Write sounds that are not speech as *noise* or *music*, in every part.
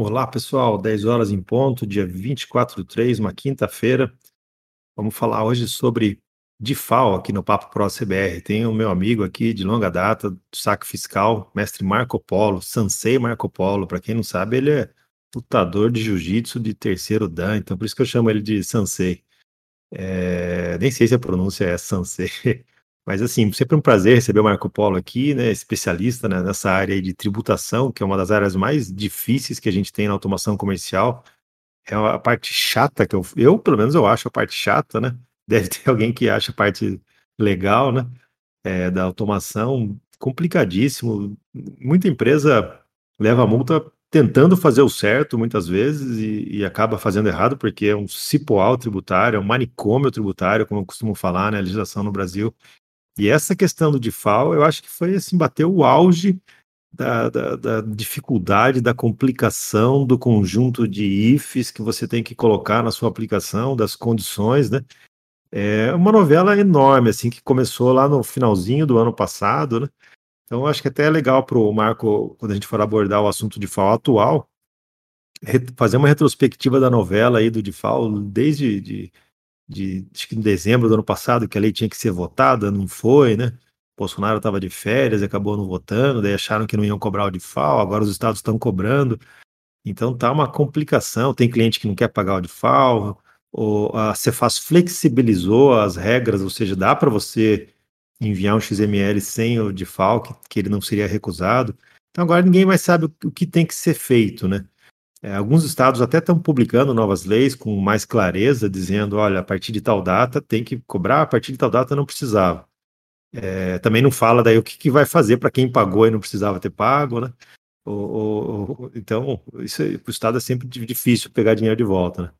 Olá, pessoal. 10 horas em ponto, dia 24 de 3, uma quinta-feira. Vamos falar hoje sobre DIFAL aqui no Papo Pro CBR. Tem o meu amigo aqui de longa data, do saque fiscal, mestre Marco Polo, Sansei Marco Polo. Para quem não sabe, ele é lutador de jiu-jitsu de terceiro dan, então por isso que eu chamo ele de Sansei. É, nem sei se a pronúncia é Sansei. *laughs* Mas assim, sempre um prazer receber o Marco Polo aqui, né, especialista né, nessa área de tributação, que é uma das áreas mais difíceis que a gente tem na automação comercial. É a parte chata que eu, eu pelo menos eu acho a parte chata, né? Deve ter *laughs* alguém que acha a parte legal, né? É, da automação, complicadíssimo. Muita empresa leva multa tentando fazer o certo muitas vezes e, e, acaba fazendo errado porque é um cipoal tributário, é um manicômio tributário, como eu costumo falar, né? A legislação no Brasil e essa questão do DIFAL, eu acho que foi assim, bateu o auge da, da, da, dificuldade, da complicação do conjunto de ifs que você tem que colocar na sua aplicação, das condições, né? É uma novela enorme, assim, que começou lá no finalzinho do ano passado, né? Então, acho que até é legal para o Marco, quando a gente for abordar o assunto de FAO atual, fazer uma retrospectiva da novela aí do DIFAL desde de, de acho que em dezembro do ano passado, que a lei tinha que ser votada, não foi, né? Bolsonaro estava de férias, acabou não votando, daí acharam que não iam cobrar o DIFAL, agora os estados estão cobrando. Então tá uma complicação. Tem cliente que não quer pagar o DIFAL, ou a Cefaz flexibilizou as regras, ou seja, dá para você enviar um XML sem o DIFAL, que, que ele não seria recusado. Então agora ninguém mais sabe o que tem que ser feito, né? É, alguns estados até estão publicando novas leis com mais clareza, dizendo: olha, a partir de tal data tem que cobrar, a partir de tal data não precisava. É, também não fala daí o que, que vai fazer para quem pagou e não precisava ter pago, né? então, isso para o Estado é sempre difícil pegar dinheiro de volta, né?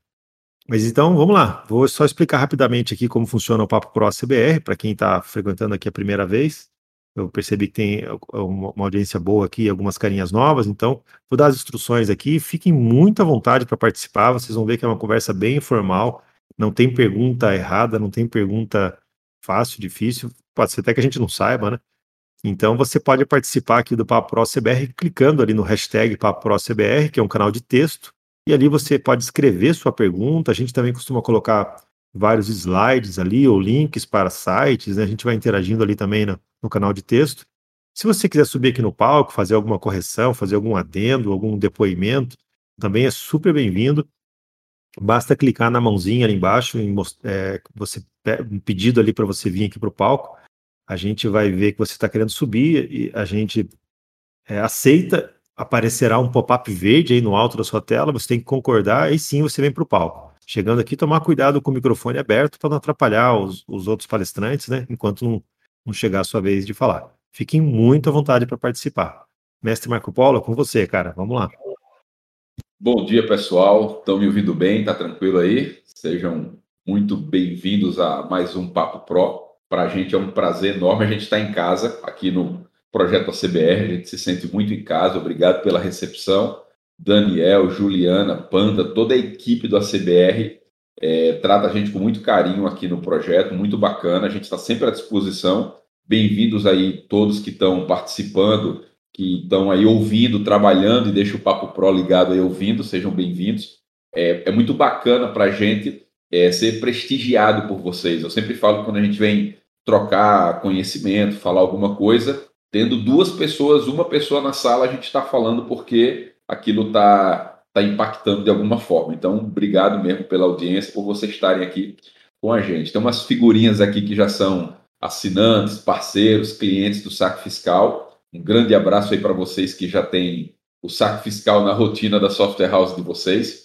Mas então, vamos lá. Vou só explicar rapidamente aqui como funciona o Papo Pro CBR, para quem está frequentando aqui a primeira vez. Eu percebi que tem uma audiência boa aqui, algumas carinhas novas, então vou dar as instruções aqui. Fiquem muito à vontade para participar, vocês vão ver que é uma conversa bem informal, não tem pergunta errada, não tem pergunta fácil, difícil, pode ser até que a gente não saiba, né? Então você pode participar aqui do Papo Pro CBR clicando ali no hashtag Papo Pro CBR, que é um canal de texto, e ali você pode escrever sua pergunta. A gente também costuma colocar vários slides ali ou links para sites, né? A gente vai interagindo ali também no, no canal de texto. Se você quiser subir aqui no palco, fazer alguma correção, fazer algum adendo, algum depoimento, também é super bem-vindo. Basta clicar na mãozinha ali embaixo, em, é, você um pedido ali para você vir aqui para o palco. A gente vai ver que você está querendo subir e a gente é, aceita. Aparecerá um pop-up verde aí no alto da sua tela. Você tem que concordar e sim você vem para o palco chegando aqui, tomar cuidado com o microfone aberto para não atrapalhar os, os, outros palestrantes, né? Enquanto não, não, chegar a sua vez de falar. Fiquem muito à vontade para participar. Mestre Marco Polo, com você, cara. Vamos lá. Bom dia, pessoal. Estão me ouvindo bem? Tá tranquilo aí? Sejam muito bem-vindos a mais um Papo Pro. Para a gente é um prazer enorme a gente estar tá em casa aqui no projeto ACBR. A gente se sente muito em casa. Obrigado pela recepção. Daniel, Juliana, Panda, toda a equipe do ACBR é, trata a gente com muito carinho aqui no projeto, muito bacana. A gente está sempre à disposição. Bem-vindos aí todos que estão participando, que estão aí ouvindo, trabalhando e deixa o Papo Pro ligado aí ouvindo, sejam bem-vindos. É, é, muito bacana para a gente é, ser prestigiado por vocês. Eu sempre falo quando a gente vem trocar conhecimento, falar alguma coisa, tendo duas pessoas, uma pessoa na sala, a gente está falando porque aquilo está tá impactando de alguma forma. Então, obrigado mesmo pela audiência, por vocês estarem aqui com a gente. Tem umas figurinhas aqui que já são assinantes, parceiros, clientes do Saque Fiscal. Um grande abraço aí para vocês que já têm o Saque Fiscal na rotina da software house de vocês.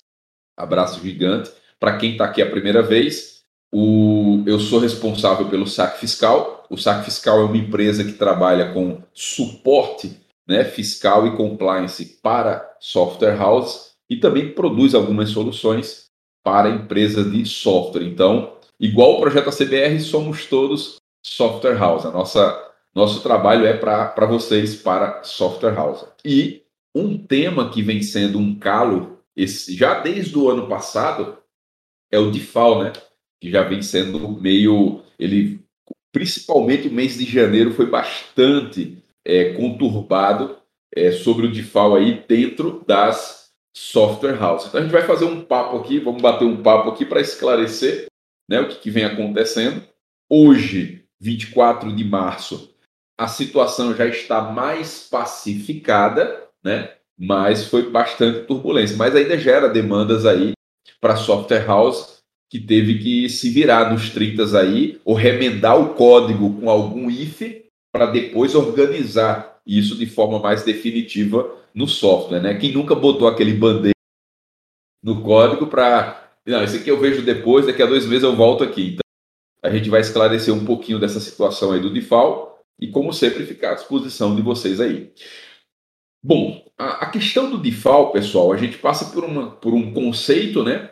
Abraço gigante. Para quem está aqui a primeira vez, o, eu sou responsável pelo Saque Fiscal. O Saque Fiscal é uma empresa que trabalha com suporte né, fiscal e compliance para software house e também produz algumas soluções para empresas de software. Então, igual o projeto ACBR, somos todos software house. A nossa nosso trabalho é para vocês para software house. E um tema que vem sendo um calo esse, já desde o ano passado é o DIFAL, né? Que já vem sendo meio ele principalmente o mês de janeiro foi bastante é, conturbado é, sobre o DIFAL aí dentro das software house. Então a gente vai fazer um papo aqui, vamos bater um papo aqui para esclarecer né, o que, que vem acontecendo. Hoje, 24 de março, a situação já está mais pacificada, né? Mas foi bastante turbulência. Mas ainda gera demandas aí para software house que teve que se virar nos 30 aí, ou remendar o código com algum if para depois organizar isso de forma mais definitiva no software, né? Quem nunca botou aquele band no código para. Não, esse aqui eu vejo depois, daqui a dois meses eu volto aqui. Então, a gente vai esclarecer um pouquinho dessa situação aí do default e, como sempre, ficar à disposição de vocês aí. Bom, a, a questão do default, pessoal, a gente passa por, uma, por um conceito, né?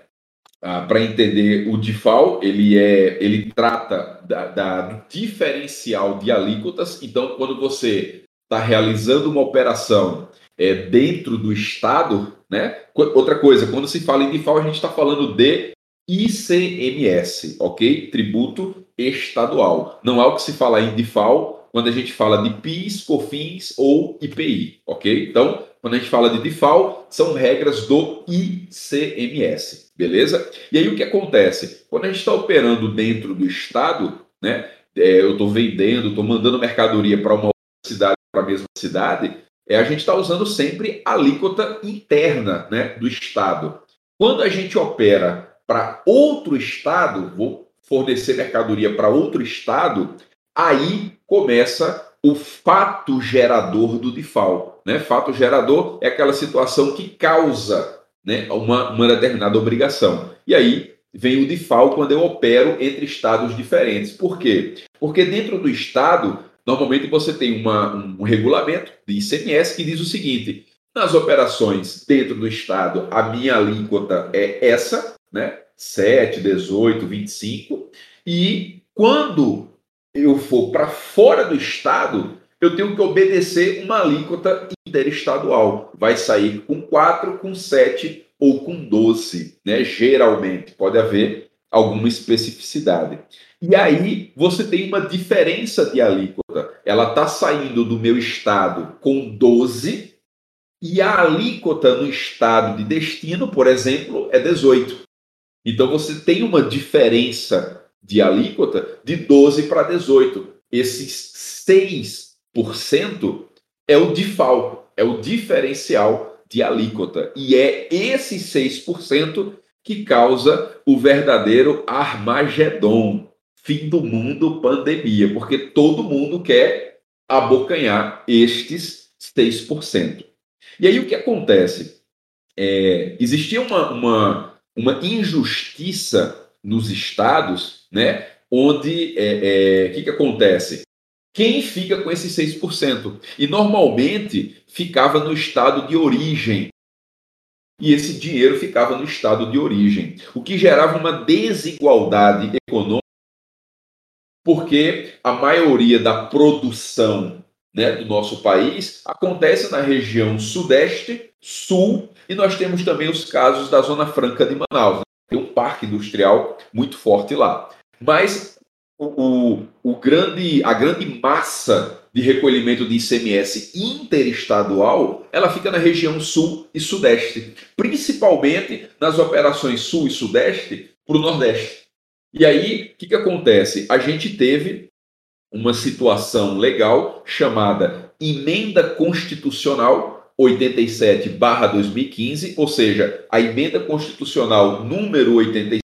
Ah, para entender o default, ele é, ele trata da, da, do diferencial de alíquotas. Então, quando você está realizando uma operação é, dentro do estado, né? Outra coisa, quando se fala em default, a gente está falando de ICMS, ok? Tributo estadual. Não há o que se falar em default quando a gente fala de PIS, COFINS ou IPI, ok? Então, quando a gente fala de default, são regras do ICMS, beleza? E aí o que acontece? Quando a gente está operando dentro do estado, né? É, eu estou vendendo, estou mandando mercadoria para uma cidade, para a mesma cidade, é, a gente está usando sempre a alíquota interna né, do estado. Quando a gente opera para outro estado, vou fornecer mercadoria para outro estado, aí começa o fato gerador do default. Né? Fato gerador é aquela situação que causa né, uma, uma determinada obrigação. E aí vem o default quando eu opero entre estados diferentes. Por quê? Porque dentro do estado, normalmente você tem uma, um regulamento de ICMS que diz o seguinte: nas operações dentro do estado, a minha alíquota é essa, né? 7, 18, 25, e quando eu for para fora do estado, eu tenho que obedecer uma alíquota interestadual. Vai sair com 4, com 7 ou com 12, né? Geralmente pode haver alguma especificidade. E aí você tem uma diferença de alíquota. Ela está saindo do meu estado com 12 e a alíquota no estado de destino, por exemplo, é 18. Então você tem uma diferença de alíquota de 12 para 18. Esses 6% é o default, é o diferencial de alíquota. E é esse 6% que causa o verdadeiro Armagedon, fim do mundo, pandemia, porque todo mundo quer abocanhar estes 6%. E aí o que acontece? É, existia uma, uma, uma injustiça nos estados, né? Onde o é, é, que, que acontece? Quem fica com esses 6%? E normalmente ficava no estado de origem. E esse dinheiro ficava no estado de origem, o que gerava uma desigualdade econômica, porque a maioria da produção né, do nosso país acontece na região sudeste, sul, e nós temos também os casos da Zona Franca de Manaus tem um parque industrial muito forte lá. Mas o, o, o, grande, a grande massa de recolhimento de ICMS interestadual, ela fica na região sul e sudeste, principalmente nas operações sul e sudeste para o nordeste. E aí, o que, que acontece? A gente teve uma situação legal chamada emenda constitucional 87/2015, ou seja, a emenda constitucional número 87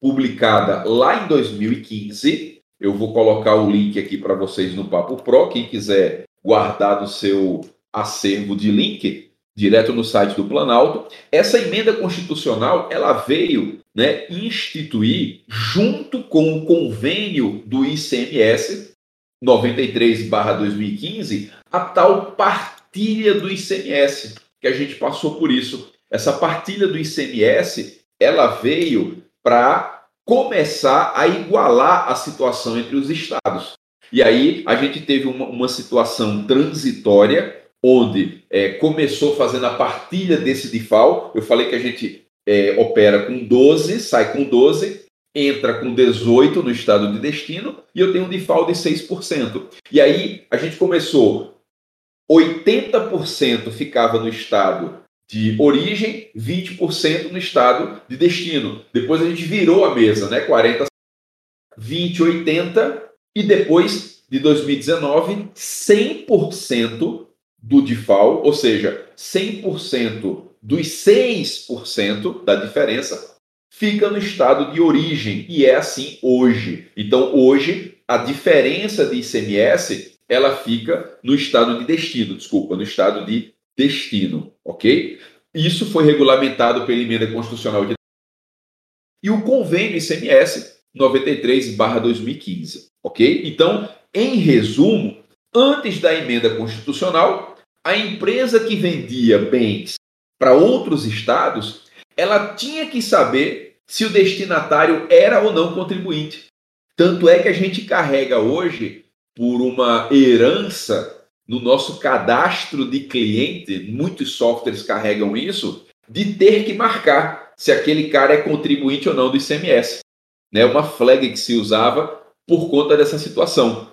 publicada lá em 2015. Eu vou colocar o link aqui para vocês no Papo Pro, quem quiser guardar no seu acervo de link direto no site do Planalto. Essa emenda constitucional, ela veio, né, instituir junto com o convênio do ICMS 93/2015 a tal partilha do ICMS, que a gente passou por isso. Essa partilha do ICMS, ela veio para começar a igualar a situação entre os estados. E aí a gente teve uma, uma situação transitória, onde é, começou fazendo a partilha desse DIFAL. Eu falei que a gente é, opera com 12, sai com 12, entra com 18 no estado de destino e eu tenho um DIFAL de 6%. E aí a gente começou 80% ficava no estado de origem, 20% no estado de destino. Depois a gente virou a mesa, né? 40, 20, 80 e depois de 2019, 100% do default, ou seja, 100% dos 6% da diferença fica no estado de origem e é assim hoje. Então, hoje a diferença de ICMS, ela fica no estado de destino, desculpa, no estado de destino, ok? Isso foi regulamentado pela emenda constitucional de e o convênio ICMS 93/2015, ok? Então, em resumo, antes da emenda constitucional, a empresa que vendia bens para outros estados, ela tinha que saber se o destinatário era ou não contribuinte. Tanto é que a gente carrega hoje por uma herança no nosso cadastro de cliente, muitos softwares carregam isso, de ter que marcar se aquele cara é contribuinte ou não do ICMS. Né? Uma flag que se usava por conta dessa situação.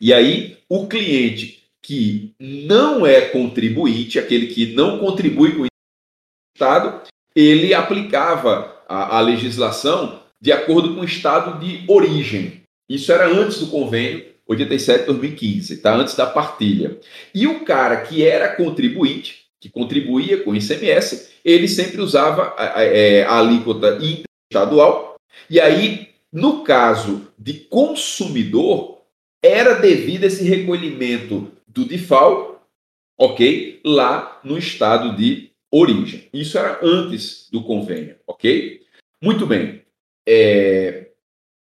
E aí, o cliente que não é contribuinte, aquele que não contribui com o Estado, ele aplicava a, a legislação de acordo com o estado de origem. Isso era antes do convênio 87-2015, tá? antes da partilha. E o cara que era contribuinte, que contribuía com o ICMS, ele sempre usava a, a, é, a alíquota interestadual. E aí, no caso de consumidor, era devido esse recolhimento do DIFAL, ok? Lá no estado de origem. Isso era antes do convênio, ok? Muito bem. É,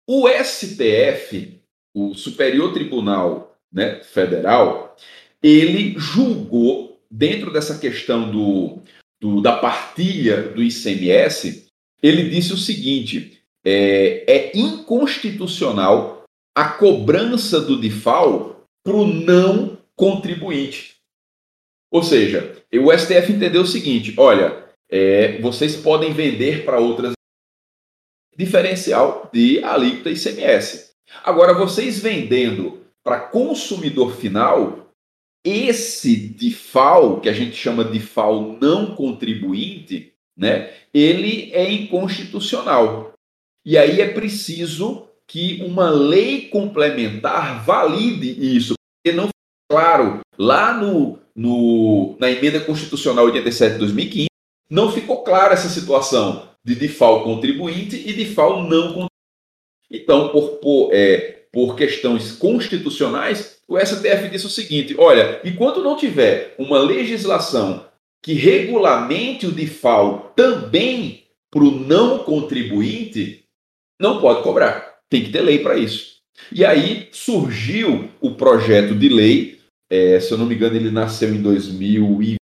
o STF, o Superior Tribunal né, Federal, ele julgou, dentro dessa questão do, do, da partilha do ICMS, ele disse o seguinte: é, é inconstitucional a cobrança do DIFAL para o não contribuinte. Ou seja, o STF entendeu o seguinte: olha, é, vocês podem vender para outras diferencial de alíquota ICMS. Agora, vocês vendendo para consumidor final, esse DIFAL, que a gente chama de DIFAL não contribuinte, né, ele é inconstitucional. E aí é preciso que uma lei complementar valide isso, porque não claro lá no, no, na emenda constitucional 87 de 2015, não ficou clara essa situação de default contribuinte e default não contribuinte. Então, por, por, é, por questões constitucionais, o STF disse o seguinte: olha, enquanto não tiver uma legislação que regulamente o default também para o não contribuinte, não pode cobrar. Tem que ter lei para isso. E aí surgiu o projeto de lei, é, se eu não me engano, ele nasceu em 2020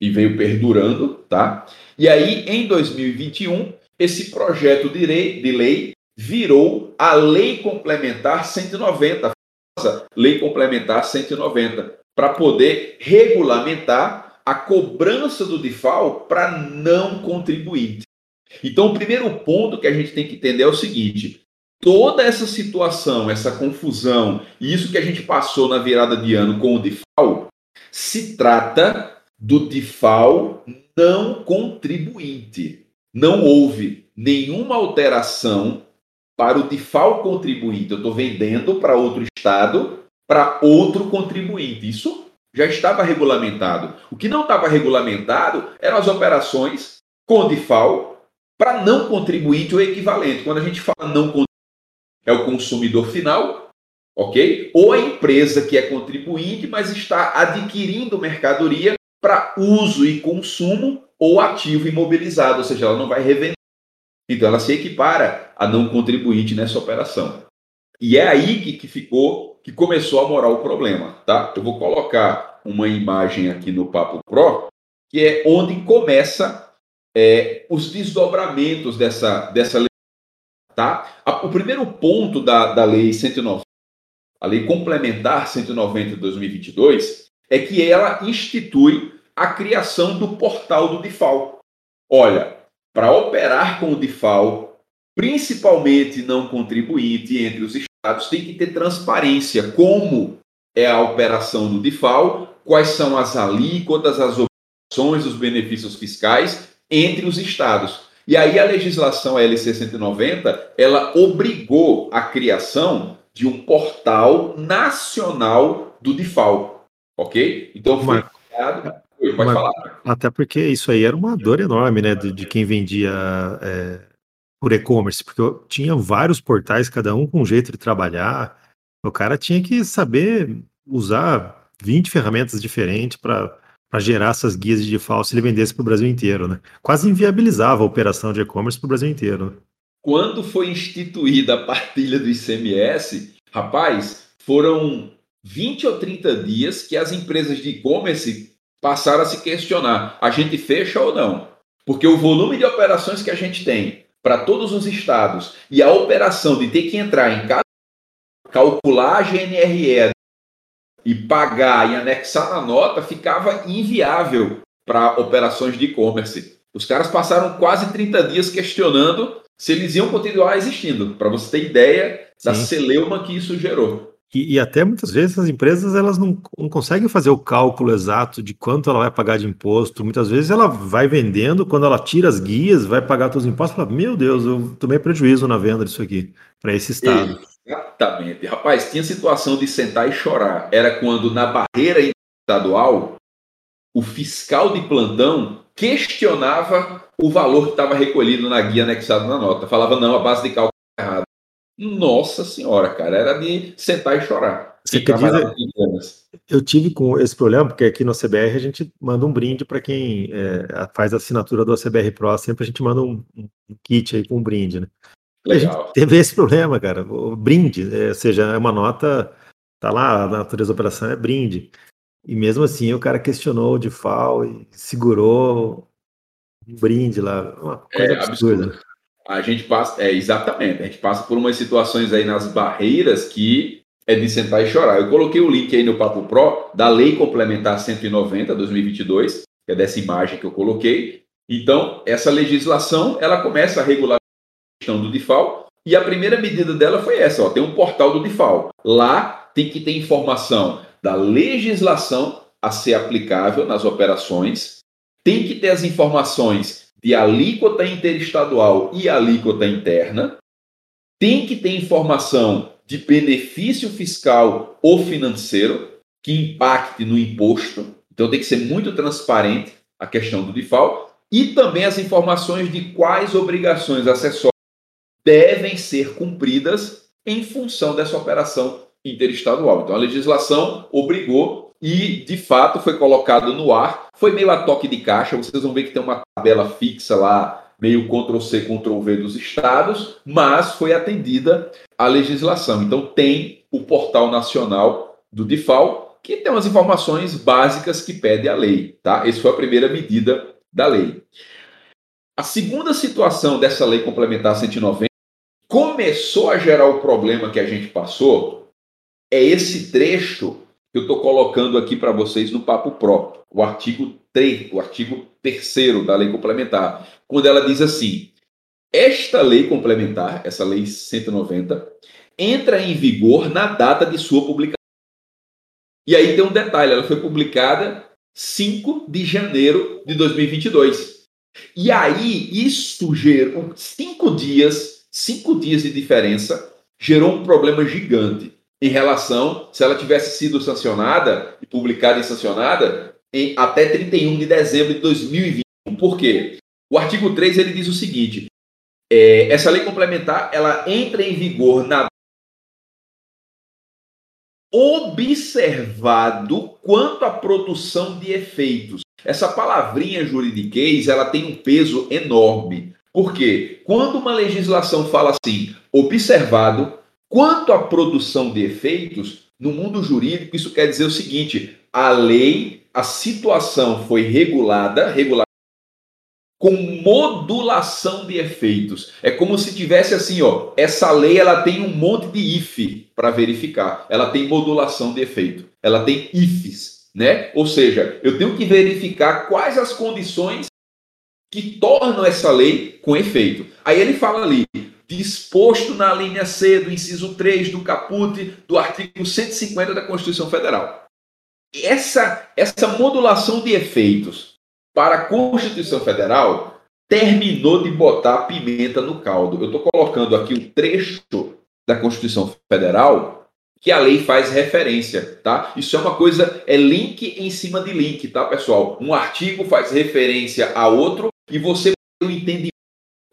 e veio perdurando, tá? E aí, em 2021, esse projeto de lei, de lei virou a Lei Complementar 190, Lei Complementar 190, para poder regulamentar a cobrança do DIFAL para não contribuinte. Então, o primeiro ponto que a gente tem que entender é o seguinte: toda essa situação, essa confusão, e isso que a gente passou na virada de ano com o DIFAL, se trata do DIFAL não contribuinte. Não houve nenhuma alteração para o DIFAL contribuinte. Eu estou vendendo para outro estado, para outro contribuinte. Isso já estava regulamentado. O que não estava regulamentado eram as operações com DIFAL para não contribuinte ou equivalente. Quando a gente fala não contribuinte, é o consumidor final, ok? Ou a empresa que é contribuinte, mas está adquirindo mercadoria para uso e consumo ou ativo imobilizado, ou seja, ela não vai revender. Então ela se equipara a não contribuinte nessa operação. E é aí que, que ficou, que começou a morar o problema, tá? Eu vou colocar uma imagem aqui no Papo Pro, que é onde começa é, os desdobramentos dessa, dessa lei. Tá? O primeiro ponto da, da lei 190, a lei complementar 190 de 2022, é que ela institui a criação do portal do DIFAL. Olha, para operar com o DIFAL, principalmente não contribuinte entre os estados, tem que ter transparência. Como é a operação do DIFAL, quais são as alíquotas, as os benefícios fiscais entre os estados. E aí a legislação LC 190, ela obrigou a criação de um portal nacional do DIFAL, ok? Então foi criado... Pode falar. Até porque isso aí era uma dor enorme, né, de, de quem vendia é, por e-commerce, porque tinha vários portais, cada um com um jeito de trabalhar. O cara tinha que saber usar 20 ferramentas diferentes para gerar essas guias de default se ele vendesse para o Brasil inteiro, né? Quase inviabilizava a operação de e-commerce para o Brasil inteiro. Né? Quando foi instituída a partilha do ICMS, rapaz, foram 20 ou 30 dias que as empresas de e-commerce passaram a se questionar: a gente fecha ou não? Porque o volume de operações que a gente tem para todos os estados e a operação de ter que entrar em cada calcular a GNRE e pagar e anexar na nota ficava inviável para operações de e-commerce. Os caras passaram quase 30 dias questionando se eles iam continuar existindo, para você ter ideia da Sim. celeuma que isso gerou. E, e, até muitas vezes as empresas elas não, não, conseguem fazer o cálculo exato de quanto ela vai pagar de imposto. Muitas vezes ela vai vendendo, quando ela tira as guias, vai pagar todos os impostos, fala, meu Deus, eu tomei prejuízo na venda disso aqui para esse estado. Exatamente. Rapaz, tinha situação de sentar e chorar. Era quando na barreira estadual o fiscal de plantão questionava o valor que estava recolhido na guia anexado na nota. Falava, não, a base de cálculo é errada. Nossa senhora, cara, era de sentar e chorar. Você acredita? Eu tive com esse problema, porque aqui no CBR a gente manda um brinde para quem é, faz a assinatura do CBR Pro, sempre a gente manda um, um kit aí com um brinde, né? Legal. A gente teve esse problema, cara, o brinde, é, ou seja, é uma nota, tá lá, a natureza da operação é brinde. E mesmo assim o cara questionou o DeFal e segurou um brinde lá, uma coisa é, absurda. Absurdo. A gente passa, é exatamente, a gente passa por umas situações aí nas barreiras que é de sentar e chorar. Eu coloquei o link aí no Papo Pro da Lei Complementar 190 2022, que é dessa imagem que eu coloquei. Então, essa legislação, ela começa a regular a questão do DIFAL, e a primeira medida dela foi essa, ó, tem um portal do DIFAL. Lá tem que ter informação da legislação a ser aplicável nas operações, tem que ter as informações de alíquota interestadual e alíquota interna, tem que ter informação de benefício fiscal ou financeiro que impacte no imposto. Então tem que ser muito transparente a questão do default e também as informações de quais obrigações acessórias devem ser cumpridas em função dessa operação interestadual. Então a legislação obrigou e de fato foi colocado no ar. Foi meio a toque de caixa, vocês vão ver que tem uma tabela fixa lá, meio Ctrl-C, Ctrl-V dos estados, mas foi atendida a legislação. Então tem o portal nacional do DIFAL, que tem umas informações básicas que pede a lei, tá? Essa foi a primeira medida da lei. A segunda situação dessa lei complementar 190 começou a gerar o problema que a gente passou é esse trecho que eu estou colocando aqui para vocês no Papo Pro, o artigo 3, o artigo 3 da lei complementar, quando ela diz assim: esta lei complementar, essa lei 190, entra em vigor na data de sua publicação. E aí tem um detalhe, ela foi publicada 5 de janeiro de 2022. E aí isso gerou cinco dias, cinco dias de diferença, gerou um problema gigante em relação se ela tivesse sido sancionada e publicada e sancionada em, até 31 de dezembro de 2021. Por quê? O artigo 3 ele diz o seguinte: é, essa lei complementar ela entra em vigor na observado quanto à produção de efeitos. Essa palavrinha juridiquês, ela tem um peso enorme. Por quê? Quando uma legislação fala assim, observado Quanto à produção de efeitos, no mundo jurídico, isso quer dizer o seguinte: a lei, a situação foi regulada, regulada com modulação de efeitos. É como se tivesse assim, ó, essa lei ela tem um monte de if para verificar. Ela tem modulação de efeito. Ela tem ifs, né? Ou seja, eu tenho que verificar quais as condições que tornam essa lei com efeito. Aí ele fala ali, disposto na linha C do inciso 3 do caput do artigo 150 da Constituição Federal. Essa, essa modulação de efeitos para a Constituição Federal, terminou de botar pimenta no caldo. Eu estou colocando aqui o um trecho da Constituição Federal que a lei faz referência, tá? Isso é uma coisa, é link em cima de link, tá, pessoal? Um artigo faz referência a outro e você o entendimento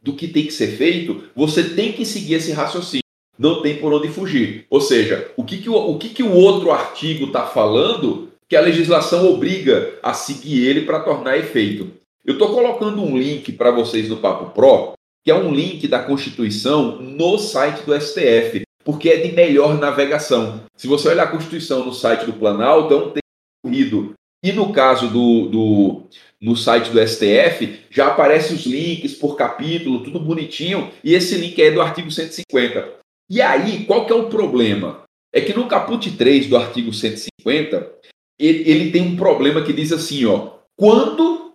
do que tem que ser feito, você tem que seguir esse raciocínio. Não tem por onde fugir. Ou seja, o que, que, o, o, que, que o outro artigo está falando que a legislação obriga a seguir ele para tornar efeito. Eu estou colocando um link para vocês no Papo Pro, que é um link da Constituição no site do STF, porque é de melhor navegação. Se você olhar a Constituição no site do Planalto, é um texto corrido. E no caso do, do no site do STF, já aparecem os links por capítulo, tudo bonitinho, e esse link é do artigo 150. E aí, qual que é o problema? É que no caput 3 do artigo 150, ele, ele tem um problema que diz assim, ó, quando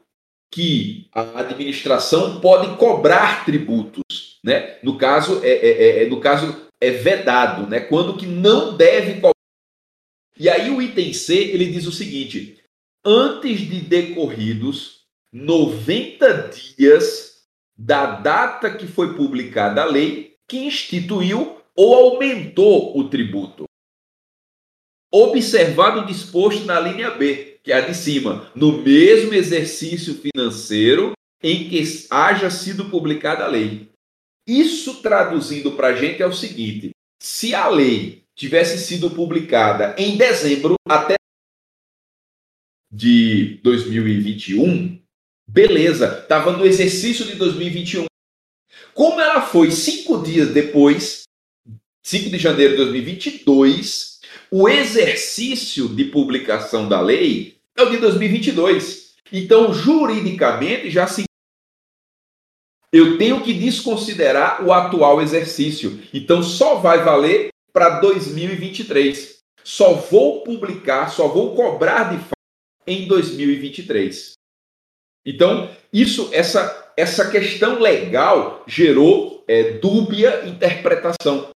que a administração pode cobrar tributos, né? No caso é, é, é, é no caso é vedado, né? Quando que não deve cobrar. E aí o item C ele diz o seguinte: antes de decorridos 90 dias da data que foi publicada a lei que instituiu ou aumentou o tributo. Observado o disposto na linha B, que é a de cima, no mesmo exercício financeiro em que haja sido publicada a lei. Isso traduzindo para a gente é o seguinte: se a lei tivesse sido publicada em dezembro até de 2021, beleza, estava no exercício de 2021. Como ela foi cinco dias depois, 5 de janeiro de 2022, o exercício de publicação da lei é o de 2022. Então, juridicamente, já se. Eu tenho que desconsiderar o atual exercício. Então, só vai valer para 2023. Só vou publicar, só vou cobrar de fato em 2023. Então, isso, essa, essa questão legal gerou é, dúbia interpretação.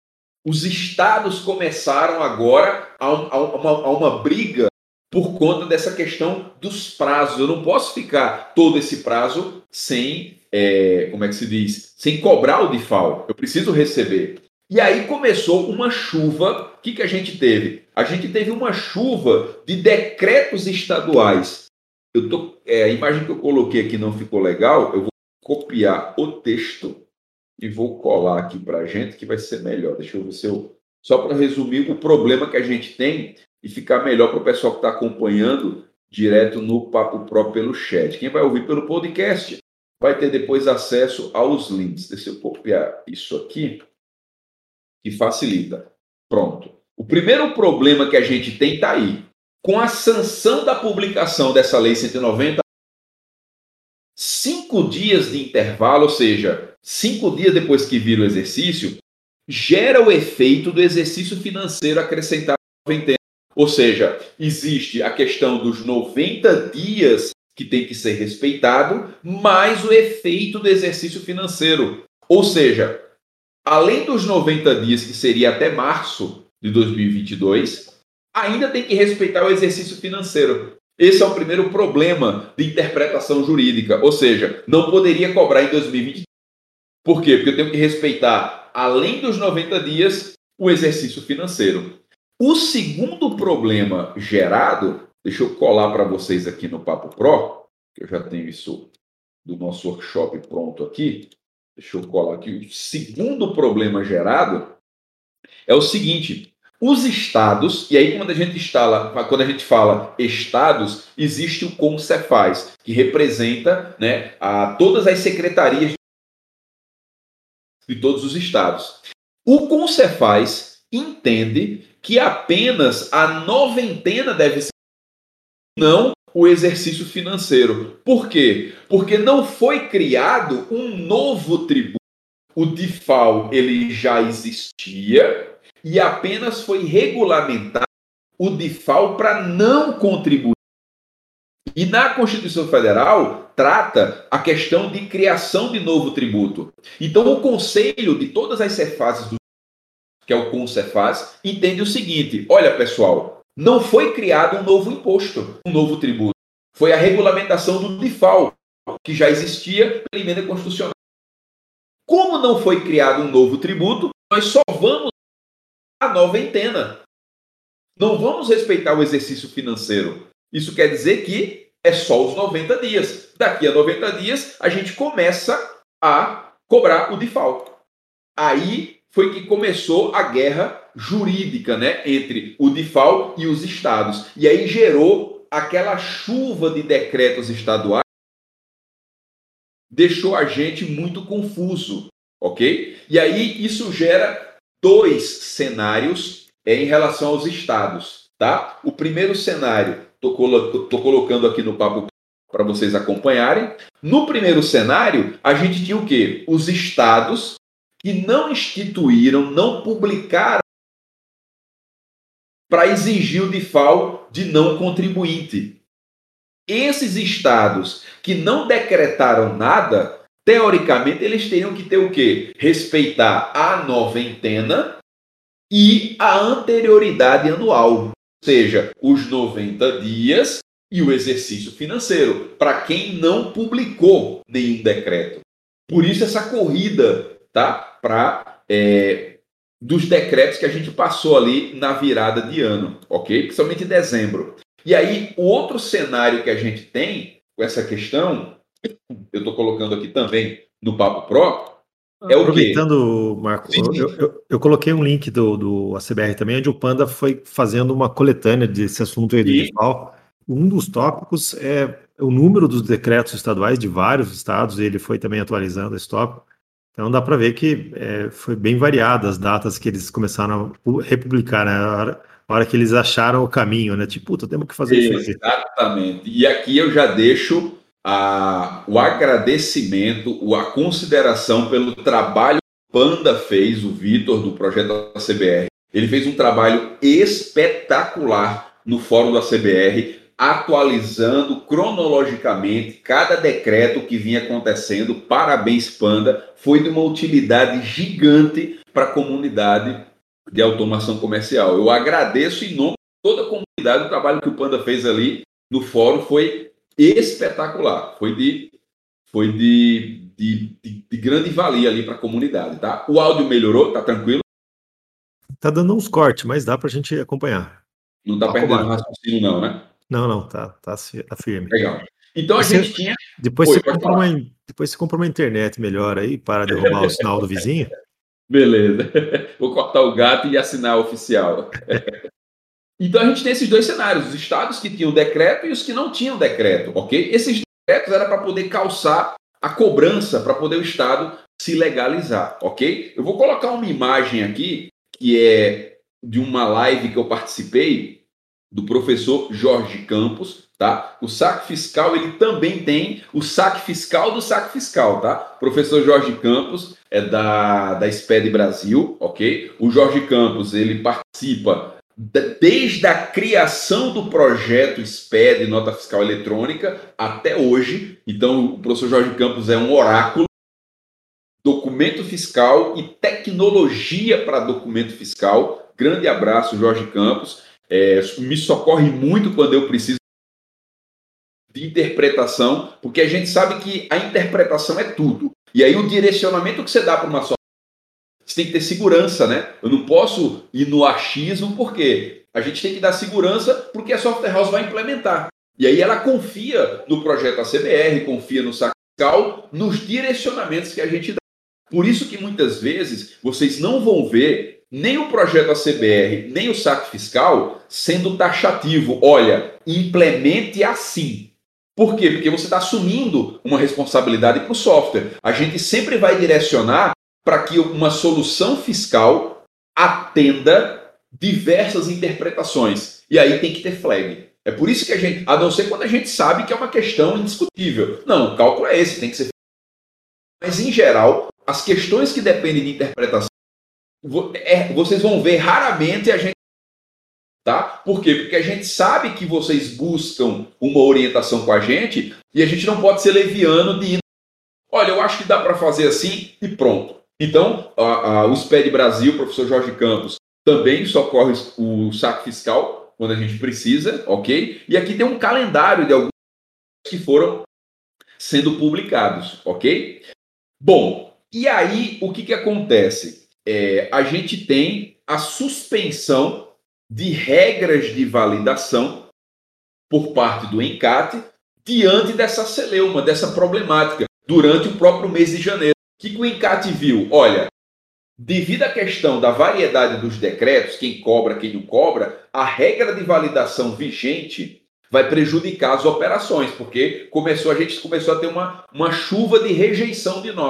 Os estados começaram agora a, a, uma, a uma briga por conta dessa questão dos prazos. Eu não posso ficar todo esse prazo sem, é, como é que se diz, sem cobrar o DIFAL. Eu preciso receber. E aí começou uma chuva. O que, que a gente teve? A gente teve uma chuva de decretos estaduais. Eu tô, é, a imagem que eu coloquei aqui não ficou legal. Eu vou copiar o texto e vou colar aqui para a gente que vai ser melhor. Deixa eu ver se eu. Só para resumir o problema que a gente tem e ficar melhor para o pessoal que está acompanhando direto no Papo Pro pelo chat. Quem vai ouvir pelo podcast vai ter depois acesso aos links. Deixa eu copiar isso aqui que facilita. Pronto. O primeiro problema que a gente tem está aí. Com a sanção da publicação dessa Lei 190, cinco dias de intervalo, ou seja, cinco dias depois que vira o exercício, gera o efeito do exercício financeiro acrescentado à noventena. Ou seja, existe a questão dos 90 dias que tem que ser respeitado, mais o efeito do exercício financeiro. Ou seja, além dos 90 dias, que seria até março de 2022, ainda tem que respeitar o exercício financeiro. Esse é o primeiro problema de interpretação jurídica, ou seja, não poderia cobrar em 2022. Por quê? Porque eu tenho que respeitar, além dos 90 dias, o exercício financeiro. O segundo problema gerado, deixa eu colar para vocês aqui no Papo Pro, que eu já tenho isso do nosso workshop pronto aqui. Deixa eu colar aqui. O segundo problema gerado é o seguinte: os estados, e aí quando a gente instala, quando a gente fala estados, existe o Concefaz, que representa né, a, todas as secretarias de todos os estados. O Concefaz entende que apenas a noventena deve ser não o exercício financeiro. Por quê? Porque não foi criado um novo tributo. O DIFAL ele já existia e apenas foi regulamentado o DIFAL para não contribuir. E na Constituição Federal trata a questão de criação de novo tributo. Então o conselho de todas as cefases do que é o CONCEFAS, entende o seguinte: olha, pessoal, não foi criado um novo imposto, um novo tributo. foi a regulamentação do DIFAL, que já existia pela emenda constitucional. Como não foi criado um novo tributo, nós só vamos a noventena. Não vamos respeitar o exercício financeiro. Isso quer dizer que é só os 90 dias. Daqui a 90 dias, a gente começa a cobrar o default. Aí foi que começou a guerra jurídica né, entre o default e os estados. E aí gerou aquela chuva de decretos estaduais deixou a gente muito confuso, ok? E aí isso gera dois cenários é, em relação aos estados, tá? O primeiro cenário, estou colo colocando aqui no papo para vocês acompanharem. No primeiro cenário, a gente tinha o quê? Os estados que não instituíram, não publicaram para exigir o DIFAL de não contribuinte. Esses estados que não decretaram nada, teoricamente eles teriam que ter o quê? Respeitar a noventena e a anterioridade anual, ou seja, os 90 dias e o exercício financeiro, para quem não publicou nenhum decreto. Por isso essa corrida, tá? Para é, dos decretos que a gente passou ali na virada de ano, ok? Principalmente em dezembro. E aí, o outro cenário que a gente tem com essa questão, eu estou colocando aqui também no Papo Pro, é o Aproveitando, Marco, eu, eu, eu, coloquei um link do, do ACBR também, onde o Panda foi fazendo uma coletânea desse assunto aí do DIFAL. Um dos tópicos é o número dos decretos estaduais de vários estados, e ele foi também atualizando esse tópico. Então dá para ver que é, foi bem variada as datas que eles começaram a republicar, né? A hora, a hora que eles acharam o caminho, né? Tipo, puta, temos que fazer Exatamente. isso. Exatamente. E aqui eu já deixo a, o agradecimento, a consideração pelo trabalho que o Panda fez, o Vitor, do projeto da CBR. Ele fez um trabalho espetacular no fórum da CBR, atualizando cronologicamente cada decreto que vinha acontecendo. Parabéns, Panda. Foi de uma utilidade gigante para a comunidade de automação comercial. Eu agradeço em nome de toda a comunidade o trabalho que o Panda fez ali no fórum. Foi espetacular. Foi de, foi de, de, de, de grande valia ali para a comunidade, tá? O áudio melhorou, tá tranquilo? Tá dando uns cortes, mas dá para a gente acompanhar. Não tá, tá perdendo raciocínio, não, né? Não, não, tá, tá, tá firme. Legal. Então a gente tinha. Depois, Oi, você compra uma, depois você compra uma internet melhor aí para derrubar o sinal do vizinho. *laughs* Beleza. Vou cortar o gato e assinar oficial. *laughs* Então a gente tem esses dois cenários, os estados que tinham decreto e os que não tinham decreto, ok? Esses decretos era para poder calçar a cobrança, para poder o estado se legalizar, ok? Eu vou colocar uma imagem aqui que é de uma live que eu participei do professor Jorge Campos, tá? O saque fiscal, ele também tem o saque fiscal do saque fiscal, tá? Professor Jorge Campos é da, da SPED Brasil, ok? O Jorge Campos, ele participa desde a criação do projeto SPED, nota fiscal eletrônica, até hoje. Então, o professor Jorge Campos é um oráculo, documento fiscal e tecnologia para documento fiscal. Grande abraço, Jorge Campos. É, me socorre muito quando eu preciso de interpretação, porque a gente sabe que a interpretação é tudo. E aí o direcionamento que você dá para uma você tem que ter segurança, né? Eu não posso ir no achismo, porque a gente tem que dar segurança porque a software house vai implementar. E aí ela confia no projeto ACBR, confia no saco fiscal, nos direcionamentos que a gente dá. Por isso que muitas vezes vocês não vão ver nem o projeto ACBR, nem o saque fiscal sendo taxativo. Olha, implemente assim. Por quê? Porque você está assumindo uma responsabilidade para o software. A gente sempre vai direcionar para que uma solução fiscal atenda diversas interpretações. E aí tem que ter flag. É por isso que a gente, a não ser quando a gente sabe que é uma questão indiscutível. Não, o cálculo é esse, tem que ser. Mas em geral, as questões que dependem de interpretação, é, vocês vão ver raramente a gente. Tá? Por quê? Porque a gente sabe que vocês buscam uma orientação com a gente e a gente não pode ser leviano de ir. Olha, eu acho que dá para fazer assim e pronto. Então, a, a, o SPED Brasil, professor Jorge Campos, também socorre o saque fiscal quando a gente precisa, ok? E aqui tem um calendário de alguns que foram sendo publicados, ok? Bom, e aí o que, que acontece? É, a gente tem a suspensão de regras de validação por parte do encate diante dessa celeuma, dessa problemática, durante o próprio mês de janeiro. Que, que o encate viu? Olha, devido à questão da variedade dos decretos, quem cobra, quem não cobra, a regra de validação vigente vai prejudicar as operações, porque começou a gente começou a ter uma, uma chuva de rejeição de nós.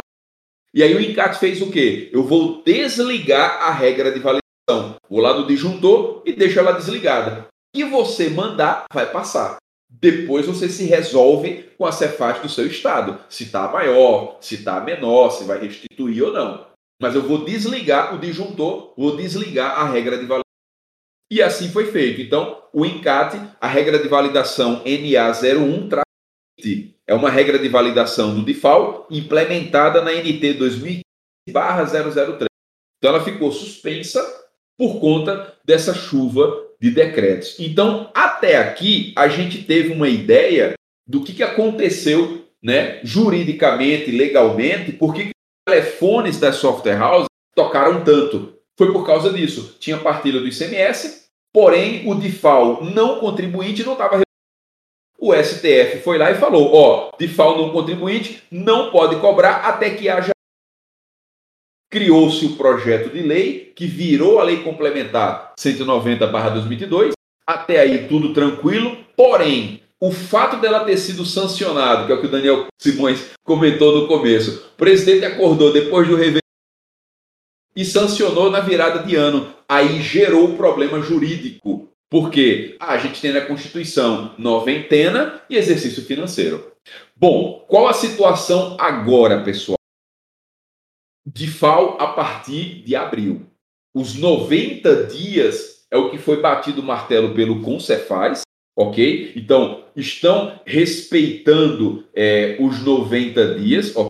E aí o encate fez o quê? Eu vou desligar a regra de validação. Vou lá do disjuntor e deixo ela desligada. O que você mandar vai passar. Depois você se resolve com a Cefaz do seu estado. Se está maior, se está menor, se vai restituir ou não. Mas eu vou desligar o disjuntor, vou desligar a regra de validação. E assim foi feito. Então, o encate, a regra de validação NA01 traz é uma regra de validação do DIFAL implementada na NT 2015-003. Então ela ficou suspensa por conta dessa chuva de decretos. Então, até aqui, a gente teve uma ideia do que, que aconteceu né, juridicamente, legalmente, por que os telefones das software houses tocaram tanto. Foi por causa disso. Tinha partilha do ICMS, porém o DIFAL não contribuinte não estava o STF foi lá e falou: ó, DIFAL não contribuinte não pode cobrar até que haja. Criou-se o projeto de lei que virou a lei complementar 190/2022. Até aí tudo tranquilo, porém, o fato dela ter sido sancionado, que é o que o Daniel Simões comentou no começo, o presidente acordou depois do rever e sancionou na virada de ano. Aí gerou o problema jurídico porque ah, a gente tem na Constituição noventena e exercício financeiro. Bom, qual a situação agora, pessoal? De FAO a partir de abril. Os 90 dias é o que foi batido o martelo pelo Concefaz, ok? Então, estão respeitando é, os 90 dias, ok?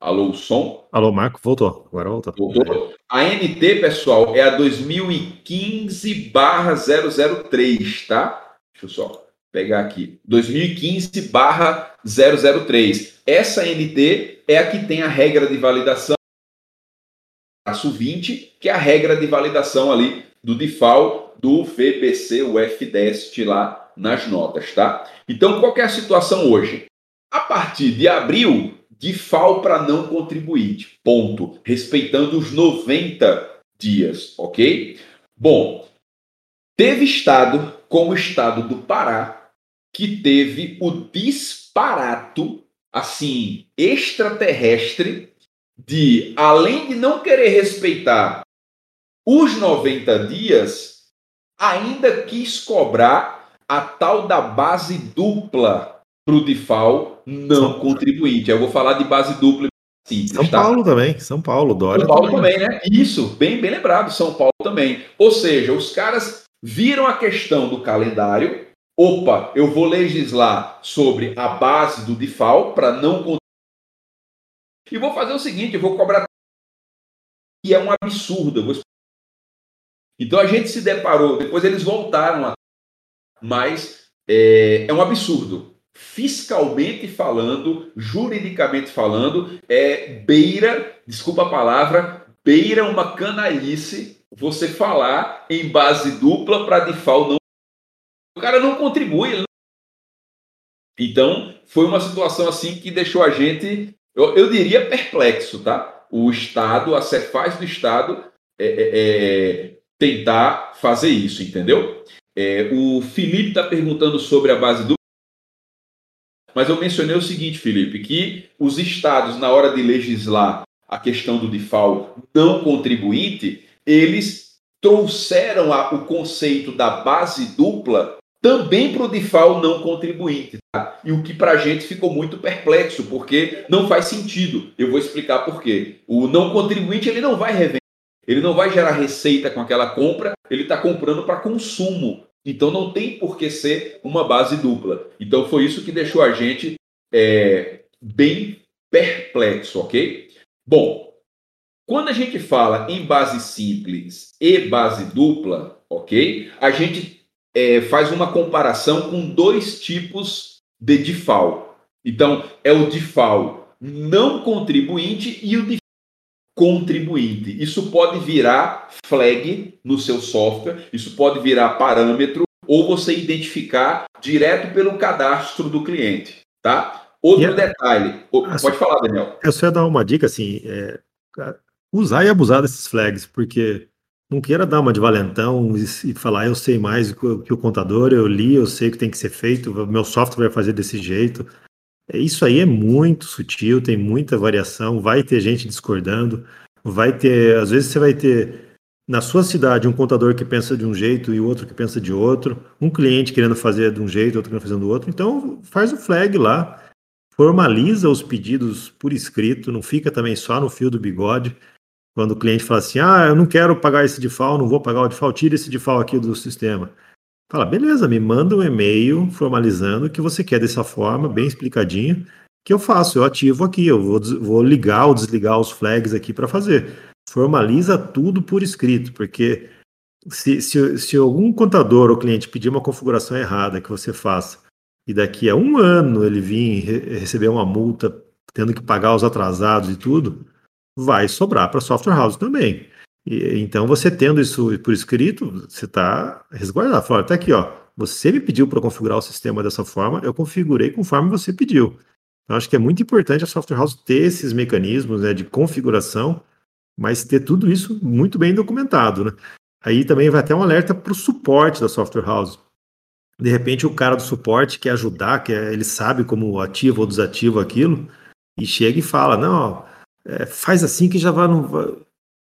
Alô, som? Alô, Marco, voltou. Agora voltou. Voltou. A NT, pessoal, é a 2015-003, tá? Deixa eu só pegar aqui. 2015-003. Essa NT é a que tem a regra de validação, passo 20, que é a regra de validação ali do DIFAL do VBC, o FDEST lá nas notas, tá? Então, qual é a situação hoje? A partir de abril, de FAO para não contribuinte. Ponto. Respeitando os 90 dias, ok? Bom, teve estado, como o estado do Pará, que teve o disparato, assim, extraterrestre, de, além de não querer respeitar os 90 dias, ainda quis cobrar a tal da base dupla para o DIFAL não contribuinte. Eu vou falar de base dupla simples. São tá? Paulo também, São Paulo, Dória. São Paulo também. também, né? Isso, bem, bem lembrado, São Paulo também. Ou seja, os caras viram a questão do calendário. Opa, eu vou legislar sobre a base do DIFAL para não e vou fazer o seguinte, eu vou cobrar e é um absurdo. Vou... Então a gente se deparou, depois eles voltaram a mas é, é um absurdo fiscalmente falando, juridicamente falando, é beira, desculpa a palavra, beira uma canalice você falar em base dupla para default não. O cara não contribui. Não... Então, foi uma situação assim que deixou a gente, eu, eu diria, perplexo, tá? O Estado, a Cefaz do Estado, é, é, é, tentar fazer isso, entendeu? É, o Felipe está perguntando sobre a base dupla. Mas eu mencionei o seguinte, Felipe, que os estados, na hora de legislar a questão do DIFAL não contribuinte, eles trouxeram a, o conceito da base dupla também para o DIFAL não contribuinte. Tá? E o que para a gente ficou muito perplexo, porque não faz sentido. Eu vou explicar por quê. O não contribuinte ele não vai revender, ele não vai gerar receita com aquela compra, ele está comprando para consumo. Então não tem por que ser uma base dupla. Então foi isso que deixou a gente é, bem perplexo, ok? Bom, quando a gente fala em base simples e base dupla, ok? A gente é, faz uma comparação com dois tipos de default. Então, é o default não contribuinte e o default contribuinte. Isso pode virar flag no seu software, isso pode virar parâmetro ou você identificar direto pelo cadastro do cliente, tá? Outro detalhe, pode falar, Daniel. Eu só ia dar uma dica assim, é, usar e abusar desses flags, porque não queira dar uma de valentão e, falar eu sei mais que o contador, eu li, eu sei o que tem que ser feito, meu software vai fazer desse jeito. É, isso aí é muito sutil, tem muita variação, vai ter gente discordando, vai ter, às vezes você vai ter na sua cidade um contador que pensa de um jeito e outro que pensa de outro, um cliente querendo fazer de um jeito, outro querendo fazer do outro, então faz o flag lá, formaliza os pedidos por escrito, não fica também só no fio do bigode, quando o cliente fala assim, ah, eu não quero pagar esse default, não vou pagar o default, tira esse default aqui do sistema. Fala, beleza, me manda um e-mail formalizando que você quer dessa forma, bem explicadinho, que eu faço, eu ativo aqui, eu vou, vou ligar ou desligar os flags aqui para fazer. Formaliza tudo por escrito, porque se, se, se algum contador ou cliente pedir uma configuração errada que você faça, e daqui a um ano ele vir receber uma multa tendo que pagar os atrasados e tudo, vai sobrar para software house também. E, então, você tendo isso por escrito, você está resguardado. Fala, até aqui, ó, você me pediu para configurar o sistema dessa forma, eu configurei conforme você pediu. Então, acho que é muito importante a software house ter esses mecanismos né, de configuração, mas ter tudo isso muito bem documentado. Né? Aí também vai até um alerta para o suporte da software house. De repente, o cara do suporte quer ajudar, quer, ele sabe como ativo ou desativo aquilo, e chega e fala: Não, é, faz assim que já vai, não.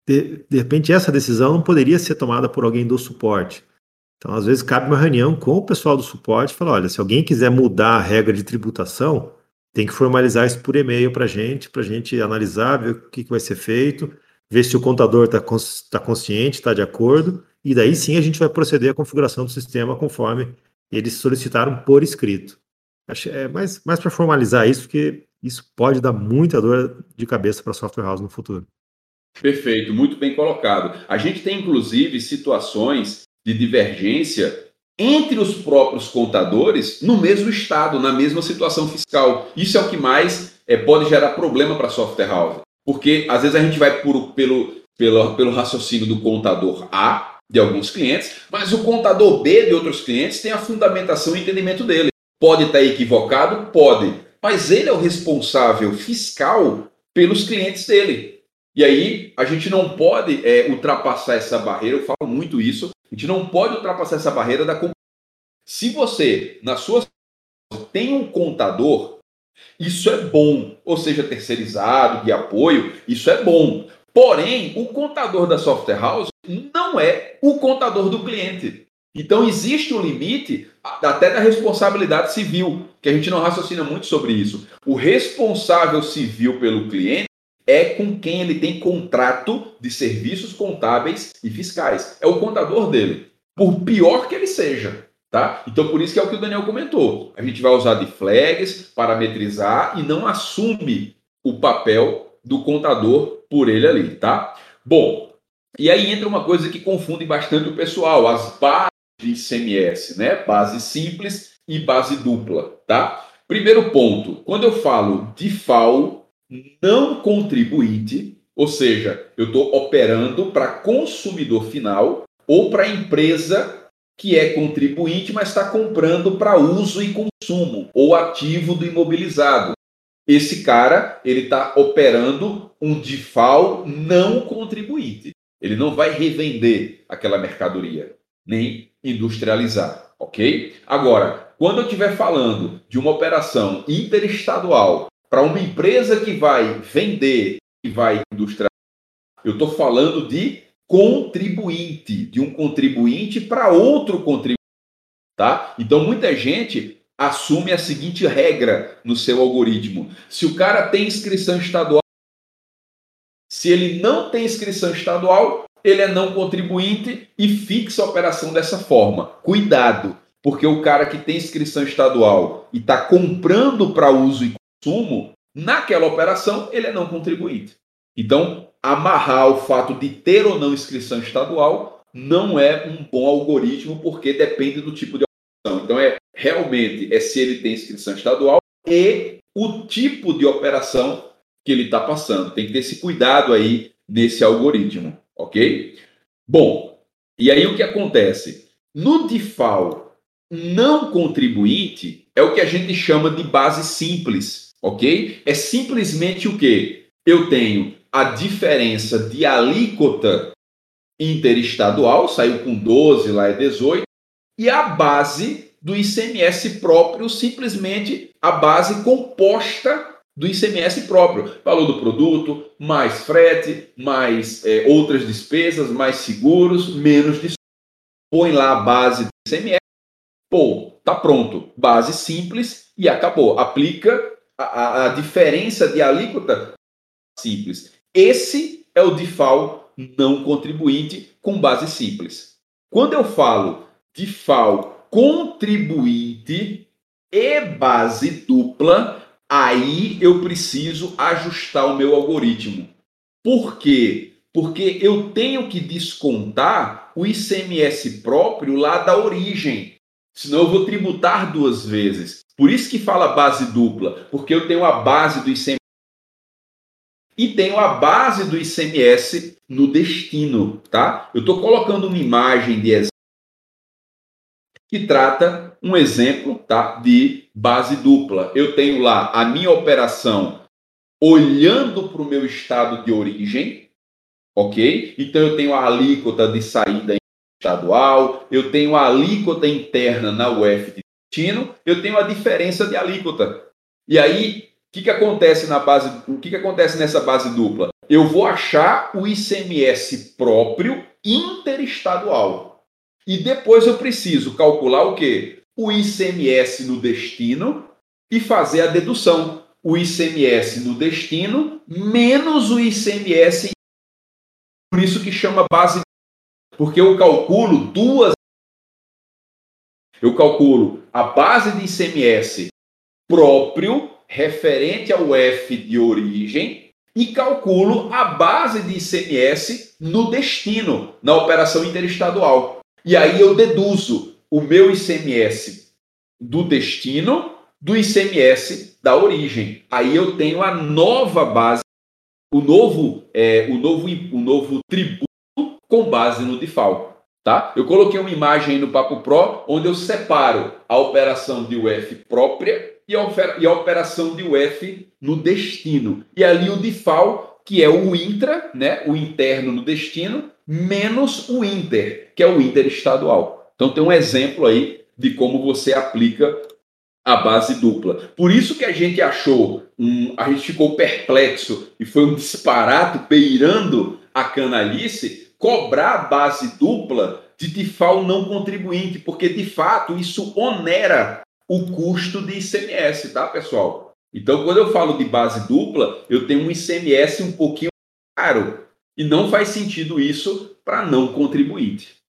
De, de repente, essa decisão não poderia ser tomada por alguém do suporte. Então, às vezes, cabe uma reunião com o pessoal do suporte e falar: olha, se alguém quiser mudar a regra de tributação, tem que formalizar isso por e-mail para a gente, para a gente analisar, ver o que, que vai ser feito, ver se o contador está tá consciente, está de acordo, e daí sim a gente vai proceder à configuração do sistema conforme eles solicitaram por escrito. Acho, é mais, mais para formalizar isso, porque isso pode dar muita dor de cabeça para a software house no futuro. Perfeito, muito bem colocado. A gente tem inclusive situações de divergência entre os próprios contadores no mesmo estado, na mesma situação fiscal. Isso é o que mais é, pode gerar problema para a software house. Porque às vezes a gente vai por, pelo, pelo, pelo raciocínio do contador A de alguns clientes, mas o contador B de outros clientes tem a fundamentação e entendimento dele. Pode estar equivocado? Pode mas ele é o responsável fiscal pelos clientes dele. E aí a gente não pode é, ultrapassar essa barreira, eu falo muito isso, a gente não pode ultrapassar essa barreira da Se você, na sua tem um contador, isso é bom, ou seja, terceirizado, de apoio, isso é bom. Porém, o contador da software house não é o contador do cliente. Então existe um limite até da responsabilidade civil, que a gente não raciocina muito sobre isso. O responsável civil pelo cliente é com quem ele tem contrato de serviços contábeis e fiscais. É o contador dele, por pior que ele seja. Tá? Então, por isso que é o que o Daniel comentou. A gente vai usar de flags, parametrizar e não assume o papel do contador por ele ali, tá? Bom, e aí entra uma coisa que confunde bastante o pessoal, as bases de ICMS, né? Base simples e base dupla, tá? Primeiro ponto, quando eu falo de FAO não contribuinte, ou seja, eu estou operando para consumidor final ou para empresa que é contribuinte, mas está comprando para uso e consumo ou ativo do imobilizado. Esse cara ele está operando um DIFAL não contribuinte. Ele não vai revender aquela mercadoria, nem industrializar, ok? Agora, quando eu estiver falando de uma operação interestadual para uma empresa que vai vender e vai industrializar, eu estou falando de contribuinte, de um contribuinte para outro contribuinte, tá? Então muita gente assume a seguinte regra no seu algoritmo: se o cara tem inscrição estadual, se ele não tem inscrição estadual, ele é não contribuinte e fixa a operação dessa forma. Cuidado, porque o cara que tem inscrição estadual e está comprando para uso e consumo, naquela operação ele é não contribuinte. Então, amarrar o fato de ter ou não inscrição estadual não é um bom algoritmo porque depende do tipo de operação. Então é realmente é se ele tem inscrição estadual e o tipo de operação que ele está passando. Tem que ter esse cuidado aí nesse algoritmo, ok? Bom, e aí o que acontece? No default não contribuinte é o que a gente chama de base simples, ok? É simplesmente o que? Eu tenho a diferença de alíquota interestadual, saiu com 12, lá é 18, e a base do ICMS próprio, simplesmente a base composta do ICMS próprio. Valor do produto, mais frete, mais é, outras despesas, mais seguros, menos despesas. Põe lá a base do ICMS, pô, tá pronto. Base simples e acabou. Aplica a, a, diferença de alíquota simples. Esse é o default não contribuinte com base simples. Quando eu falo default contribuinte e base dupla, aí eu preciso ajustar o meu algoritmo. Por quê? Porque eu tenho que descontar o ICMS próprio lá da origem. Senão eu vou tributar duas vezes. Por isso que fala base dupla, porque eu tenho a base do ICMS e tenho a base do ICMS no destino, tá? Eu estou colocando uma imagem de exemplo que trata um exemplo tá, de base dupla. Eu tenho lá a minha operação olhando para o meu estado de origem, ok? Então eu tenho a alíquota de saída estadual, eu tenho a alíquota interna na UF de destino, eu tenho a diferença de alíquota. E aí, o que, que acontece na base? O que, que acontece nessa base dupla? Eu vou achar o ICMS próprio interestadual. E depois eu preciso calcular o quê? O ICMS no destino e fazer a dedução. O ICMS no destino menos o ICMS. Por isso que chama base. Porque eu calculo duas. Eu calculo a base de ICMS próprio, referente ao F de origem, e calculo a base de ICMS no destino, na operação interestadual. E aí eu deduzo o meu ICMS do destino do ICMS da origem. Aí eu tenho a nova base, o novo, é, o novo, o novo tributo com base no default. Tá? Eu coloquei uma imagem no Papo Pro onde eu separo a operação de UF própria e a, e a operação de UF no destino. E ali o default, que é o intra, né, o interno no destino, menos o Inter, que é o Inter estadual. Então tem um exemplo aí de como você aplica a base dupla. Por isso que a gente achou, um, a gente ficou perplexo e foi um disparate beirando a canalice cobrar a base dupla de default não contribuinte, porque de fato isso onera o custo de ICMS, tá, pessoal? Então, quando eu falo de base dupla, eu tenho um ICMS um pouquinho caro, e não faz sentido isso para não contribuinte.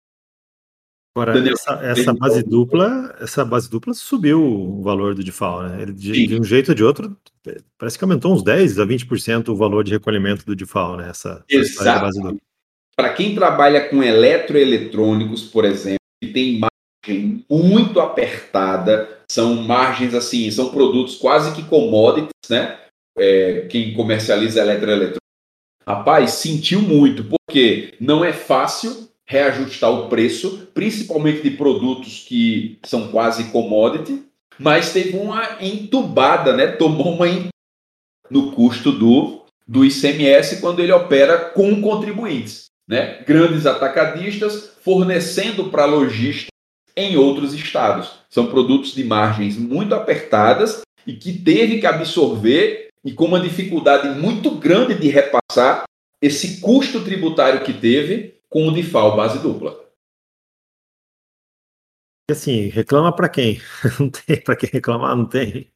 Agora, essa, essa, base dupla, essa base dupla subiu o valor do default, né? Ele, de, de, um jeito ou de outro, parece que aumentou uns 10 a 20% o valor de recolhimento do default, né? Essa, essa base dupla. Para quem trabalha com eletroeletrônicos, por exemplo, que tem margem muito apertada, são margens assim, são produtos quase que commodities, né? É, quem comercializa eletroeletrônicos Rapaz, sentiu muito, porque não é fácil reajustar o preço, principalmente de produtos que são quase commodity, mas teve uma entubada, né? Tomou uma no custo do, do ICMS quando ele opera com contribuintes, né? Grandes atacadistas fornecendo para lojistas em outros estados. São produtos de margens muito apertadas e que teve que absorver e com uma dificuldade muito grande de repassar esse custo tributário que teve com o DIFAL base dupla. Assim, reclama para quem? *laughs* Não tem para quem reclamar, não tem.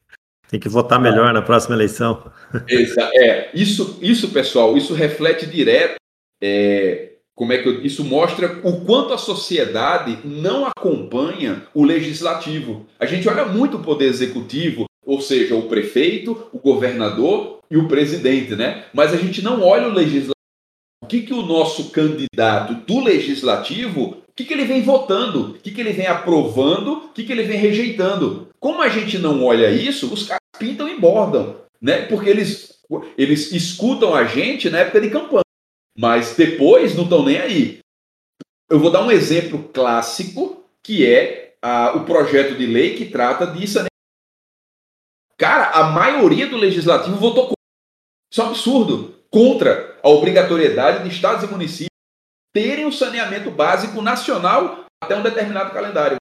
Tem que votar melhor na próxima eleição. É, isso, isso, pessoal, isso reflete direto. É, como é que eu, isso mostra o quanto a sociedade não acompanha o legislativo. A gente olha muito o poder executivo, ou seja, o prefeito, o governador e o presidente, né? Mas a gente não olha o legislativo o que, que o nosso candidato do legislativo, o que, que ele vem votando, o que, que ele vem aprovando, o que, que ele vem rejeitando. Como a gente não olha isso, os caras pintam e bordam, né? Porque eles, eles escutam a gente na época de campanha, mas depois não estão nem aí. Eu vou dar um exemplo clássico, que é a, o projeto de lei que trata de saneamento. Cara, a maioria do legislativo votou contra. Isso é um absurdo. Contra a obrigatoriedade de estados e municípios terem o um saneamento básico nacional até um determinado calendário.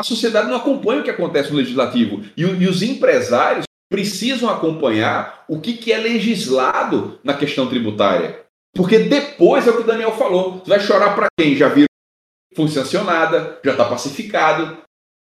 A sociedade não acompanha o que acontece no legislativo. E, e os empresários precisam acompanhar o que, que é legislado na questão tributária. Porque depois é o que o Daniel falou. Você vai chorar para quem? Já viu foi sancionada, já está pacificado.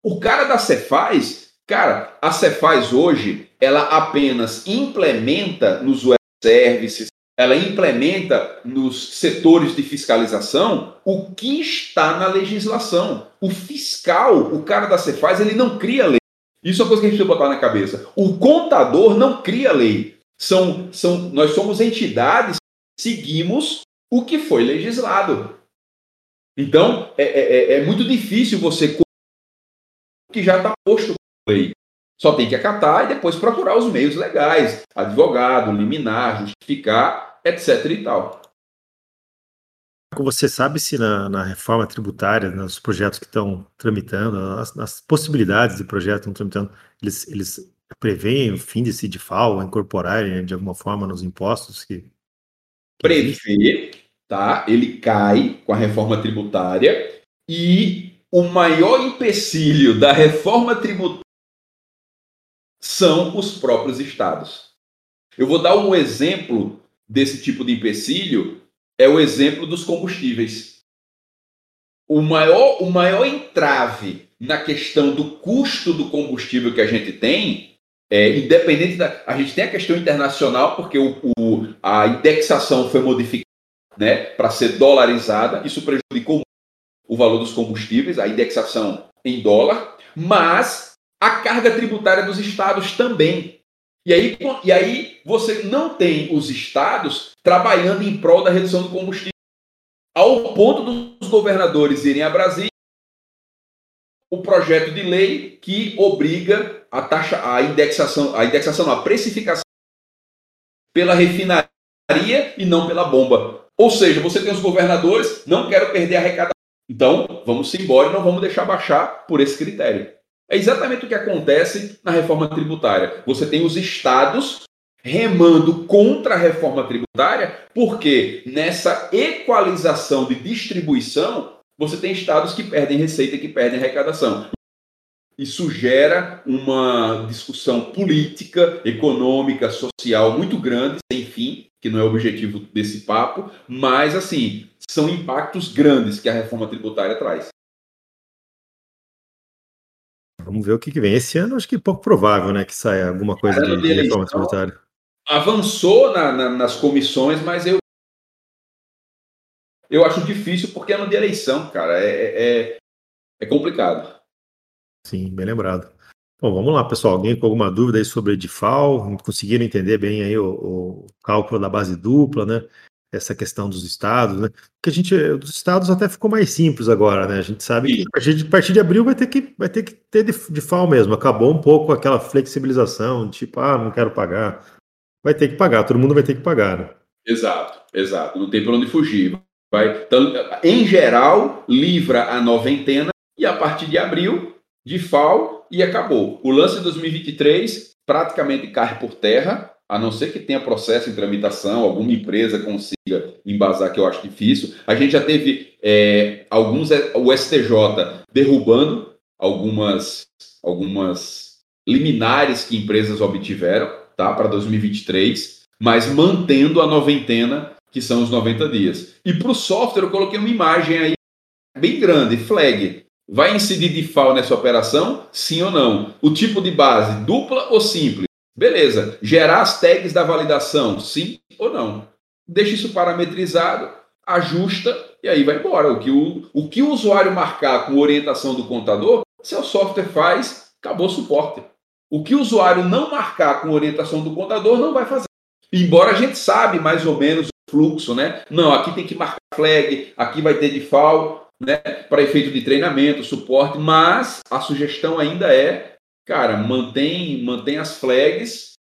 O cara da Cefaz, cara, a Cefaz hoje, ela apenas implementa nos web services, ela implementa nos setores de fiscalização o que está na legislação. O fiscal, o cara da Cefaz, ele não cria lei. Isso é uma coisa que a gente precisa botar na cabeça. O contador não cria lei. São, são, nós somos entidades que seguimos o que foi legislado. Então, é, é, é, é muito difícil você que já está posto lei. Só tem que acatar e depois procurar os meios legais, advogado, liminar, justificar, etc. e tal. Você sabe se na, na reforma tributária, nos projetos que estão tramitando, as, as possibilidades de projetos que estão tramitando, eles, eles preveem o fim desse DIFAL, incorporarem de alguma forma nos impostos que, que Prevê, tá? Ele cai com a reforma tributária e o maior empecilho da reforma tributária são os próprios estados. Eu vou dar um exemplo desse tipo de empecilho, é o exemplo dos combustíveis. O maior, o maior entrave na questão do custo do combustível que a gente tem, é, independente da. A gente tem a questão internacional, porque o, o a indexação foi modificada né, para ser dolarizada. Isso prejudicou o valor dos combustíveis, a indexação em dólar, mas a carga tributária dos estados também. E aí, e aí você não tem os estados trabalhando em prol da redução do combustível, ao ponto dos governadores irem a Brasília o projeto de lei que obriga a taxa, a indexação, a indexação, a precificação pela refinaria e não pela bomba. Ou seja, você tem os governadores, não quero perder a arrecadação. Então, vamos embora e não vamos deixar baixar por esse critério. É exatamente o que acontece na reforma tributária. Você tem os estados remando contra a reforma tributária, porque nessa equalização de distribuição, você tem estados que perdem receita e que perdem arrecadação. Isso gera uma discussão política, econômica, social muito grande, sem fim, que não é o objetivo desse papo, mas assim, são impactos grandes que a reforma tributária traz. Vamos ver o que, que vem. Esse ano acho que é pouco provável, né, que saia alguma coisa de, de reforma tributária. Avançou na, na, nas comissões, mas eu eu acho difícil porque é ano de eleição, cara. É, é, é, é complicado. Sim, bem lembrado. Bom, vamos lá, pessoal. Alguém com alguma dúvida aí sobre DIFAL? Conseguiram entender bem aí o, o, cálculo da base dupla, né? Essa questão dos estados, né? Porque a gente, dos estados até ficou mais simples agora, né? A gente sabe que a, gente, a partir de abril vai ter que, vai ter que ter DIFAL mesmo. Acabou um pouco aquela flexibilização, tipo, ah, não quero pagar. Vai ter que pagar, todo mundo vai ter que pagar, né? Exato, exato. Não tem para onde fugir. Vai, então, em geral, livra a noventena e a partir de abril, de FAO e acabou. O lance de 2023 praticamente cai por terra, a não ser que tenha processo em tramitação, alguma empresa consiga embasar, que eu acho difícil. A gente já teve é, alguns, o STJ derrubando algumas, algumas liminares que empresas obtiveram tá, para 2023, mas mantendo a noventena que são os 90 dias. E para o software, eu coloquei uma imagem aí bem grande, flag. Vai incidir default nessa operação? Sim ou não? O tipo de base, dupla ou simples? Beleza. Gerar as tags da validação? Sim ou não? Deixa isso parametrizado, ajusta e aí vai embora. O que o, o, que o usuário marcar com orientação do contador, seu software faz, acabou o suporte. O que o usuário não marcar com orientação do contador, não vai fazer. Embora a gente sabe mais ou menos fluxo, né? Não, aqui tem que marcar flag, aqui vai ter default, né? Para efeito de treinamento, suporte, mas a sugestão ainda é, cara, mantém, mantém as flags,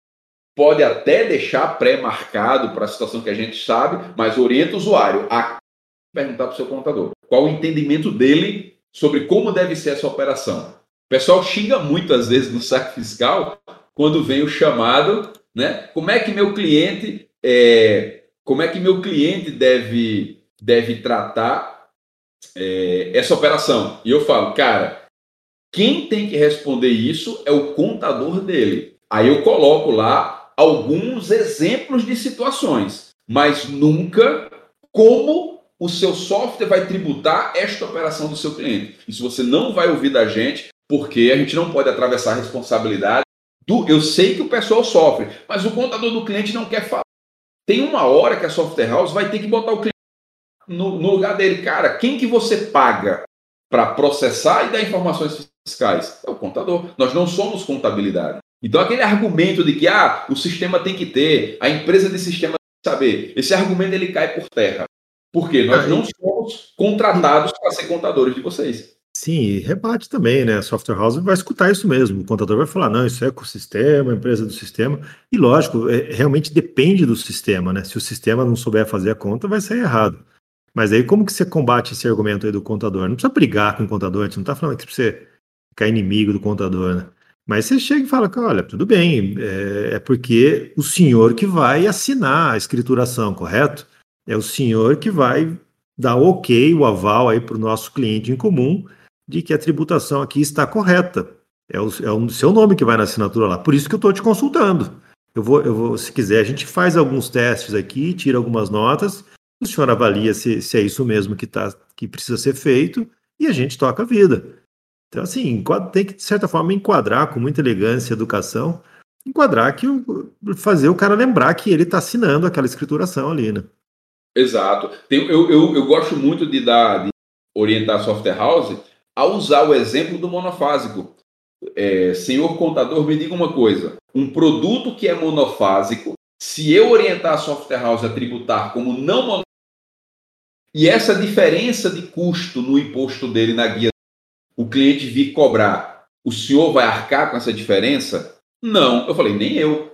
pode até deixar pré-marcado para a situação que a gente sabe, mas orienta o usuário a perguntar para o seu contador qual o entendimento dele sobre como deve ser essa operação. O pessoal xinga muitas vezes no saque fiscal quando vem o chamado, né? Como é que meu cliente é, como é que meu cliente deve deve tratar é, essa operação? E eu falo, cara, quem tem que responder isso é o contador dele. Aí eu coloco lá alguns exemplos de situações, mas nunca como o seu software vai tributar esta operação do seu cliente. Isso você não vai ouvir da gente, porque a gente não pode atravessar a responsabilidade do. Eu sei que o pessoal sofre, mas o contador do cliente não quer falar. Tem uma hora que a software house vai ter que botar o cliente no, no lugar dele. Cara, quem que você paga para processar e dar informações fiscais? É o contador. Nós não somos contabilidade. Então, aquele argumento de que ah, o sistema tem que ter, a empresa de sistema tem que saber, esse argumento ele cai por terra. Porque nós não somos contratados para ser contadores de vocês. Sim, rebate também, né? A software house vai escutar isso mesmo. O contador vai falar, não, isso é ecossistema, empresa do sistema. E lógico, é, realmente depende do sistema, né? Se o sistema não souber fazer a conta, vai sair errado. Mas aí como que você combate esse argumento aí do contador? Não precisa brigar com o contador, a gente não está falando que você ficar inimigo do contador, né? Mas você chega e fala, olha, tudo bem, é, é porque o senhor que vai assinar a escrituração, correto? É o senhor que vai dar o ok, o aval aí para o nosso cliente em comum de que a tributação aqui está correta. É o, é o seu nome que vai na assinatura lá. Por isso que eu estou te consultando. Eu vou, eu vou, se quiser, a gente faz alguns testes aqui, tira algumas notas, o senhor avalia se, se é isso mesmo que, tá, que precisa ser feito e a gente toca a vida. Então, assim, tem que, de certa forma, enquadrar com muita elegância educação, enquadrar que fazer o cara lembrar que ele está assinando aquela escrituração ali, né? Exato. Tem, eu, eu, eu gosto muito de dar de orientar a software house a usar o exemplo do monofásico. É, senhor contador, me diga uma coisa: um produto que é monofásico, se eu orientar a software house a tributar como não monofásico, e essa diferença de custo no imposto dele na guia, o cliente vir cobrar, o senhor vai arcar com essa diferença? Não, eu falei, nem eu.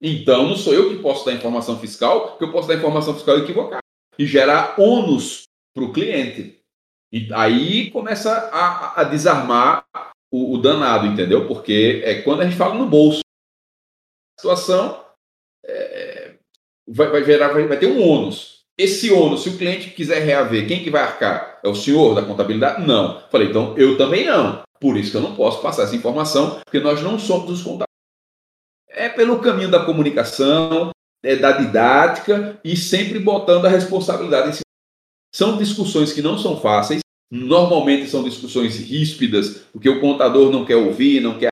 Então não sou eu que posso dar informação fiscal, porque eu posso dar informação fiscal equivocada e gerar ônus para o cliente. E aí começa a, a desarmar o, o, danado, entendeu? Porque é quando a gente fala no bolso, a situação é, vai, vai, gerar, vai, vai ter um ônus. Esse ônus, se o cliente quiser reaver, quem que vai arcar? É o senhor da contabilidade? Não. Falei, então eu também não. Por isso que eu não posso passar essa informação, porque nós não somos os contadores. É pelo caminho da comunicação, é da didática e sempre botando a responsabilidade em cima são discussões que não são fáceis, normalmente são discussões ríspidas, porque o contador não quer ouvir, não quer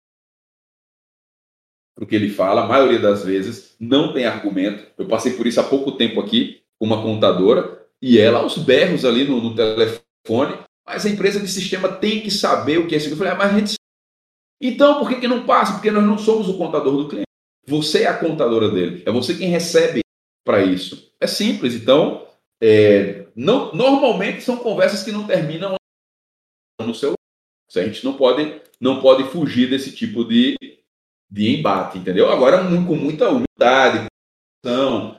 o que ele fala, a maioria das vezes não tem argumento. Eu passei por isso há pouco tempo aqui uma contadora e ela aos berros ali no, no telefone, mas a empresa de sistema tem que saber o que é isso. Eu falei, ah, mas a gente então, por que, que não passa? Porque nós não somos o contador do cliente. Você é a contadora dele. É você quem recebe para isso. É simples. Então, é, não, normalmente são conversas que não terminam no celular. A gente não pode, não pode fugir desse tipo de, de embate, entendeu? Agora, com muita humildade,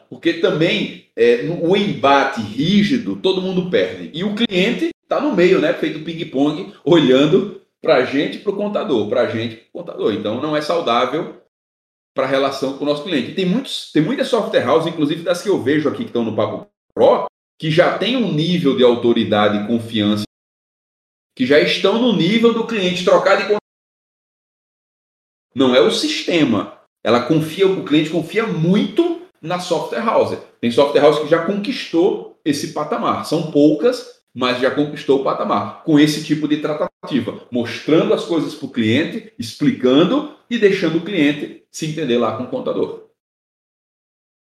porque também é, o embate rígido, todo mundo perde. E o cliente está no meio, né? Feito ping-pong, olhando para a gente para o contador, para a gente para o contador. Então, não é saudável para a relação com o nosso cliente. tem, muitos, tem muitas software houses, inclusive das que eu vejo aqui que estão no Papo Pro, que já tem um nível de autoridade e confiança, que já estão no nível do cliente trocar de Não é o sistema. Ela confia, o cliente confia muito na software house. Tem software house que já conquistou esse patamar. São poucas, mas já conquistou o patamar. Com esse tipo de tratativa, mostrando as coisas para o cliente, explicando e deixando o cliente se entender lá com o contador.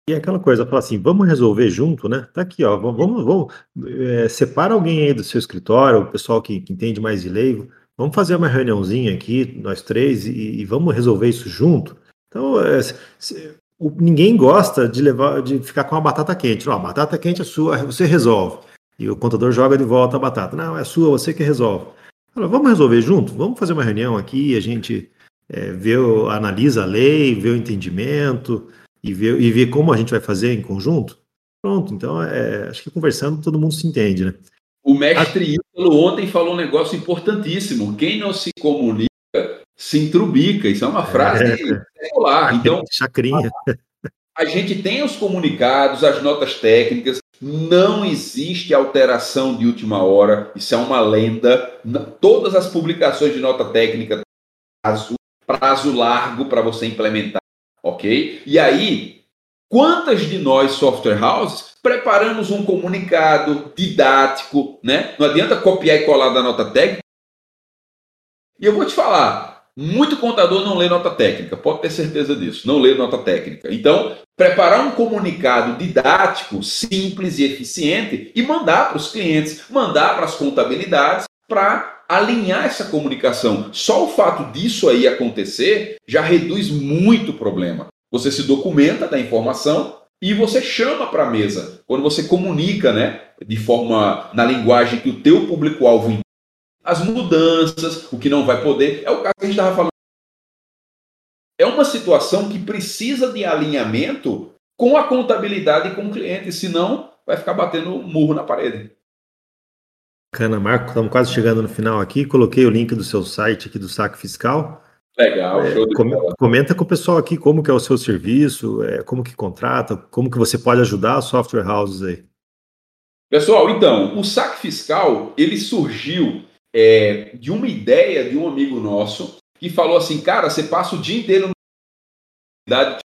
E é aquela coisa, falar assim, vamos resolver junto, né? Tá aqui, ó, vamos, vamos, é, separa alguém aí do seu escritório, o pessoal que, que, entende mais de leigo, vamos fazer uma reuniãozinha aqui, nós três, e, e vamos resolver isso junto. Então, é, se, ninguém gosta de levar, de ficar com a batata quente. Não, a batata quente é sua, você resolve. E o contador joga de volta a batata. Não, é sua, você que resolve. Fala, vamos resolver junto? Vamos fazer uma reunião aqui, a gente é, vê, analisa a lei, vê o entendimento e vê, e vê como a gente vai fazer em conjunto? Pronto, então é, acho que conversando todo mundo se entende, né? O mestre Ítalo ontem falou um negócio importantíssimo. Quem não se comunica se entrubica. Isso é uma frase é, popular. Então, *laughs* chacrinha. A, a gente tem os comunicados, as notas técnicas, não existe alteração de última hora, isso é uma lenda. Todas as publicações de nota técnica prazo, prazo largo para você implementar, ok? E aí, Quantas de nós, software houses, preparamos um comunicado didático, né? Não adianta copiar e colar da nota técnica. E eu vou te falar, muito contador não lê nota técnica, pode ter certeza disso, não lê nota técnica. Então, preparar um comunicado didático, simples e eficiente e mandar para os clientes, mandar para as contabilidades para alinhar essa comunicação. Só o fato disso aí acontecer já reduz muito o problema. Você se documenta da informação e você chama para a mesa. Quando você comunica, né, de forma na linguagem que o teu público-alvo as mudanças, o que não vai poder, é o caso que a gente estava falando. É uma situação que precisa de alinhamento com a contabilidade e com o cliente, senão vai ficar batendo murro na parede. Cana, Marco, estamos quase chegando no final aqui. Coloquei o link do seu site aqui do Saque Fiscal. Legal, é, show de bola. Comenta com o pessoal aqui como que é o seu serviço, é, como que contrata, como que você pode ajudar as software houses aí. Pessoal, então, o saque fiscal, ele surgiu é, de uma ideia de um amigo nosso que falou assim, cara, você passa o dia inteiro na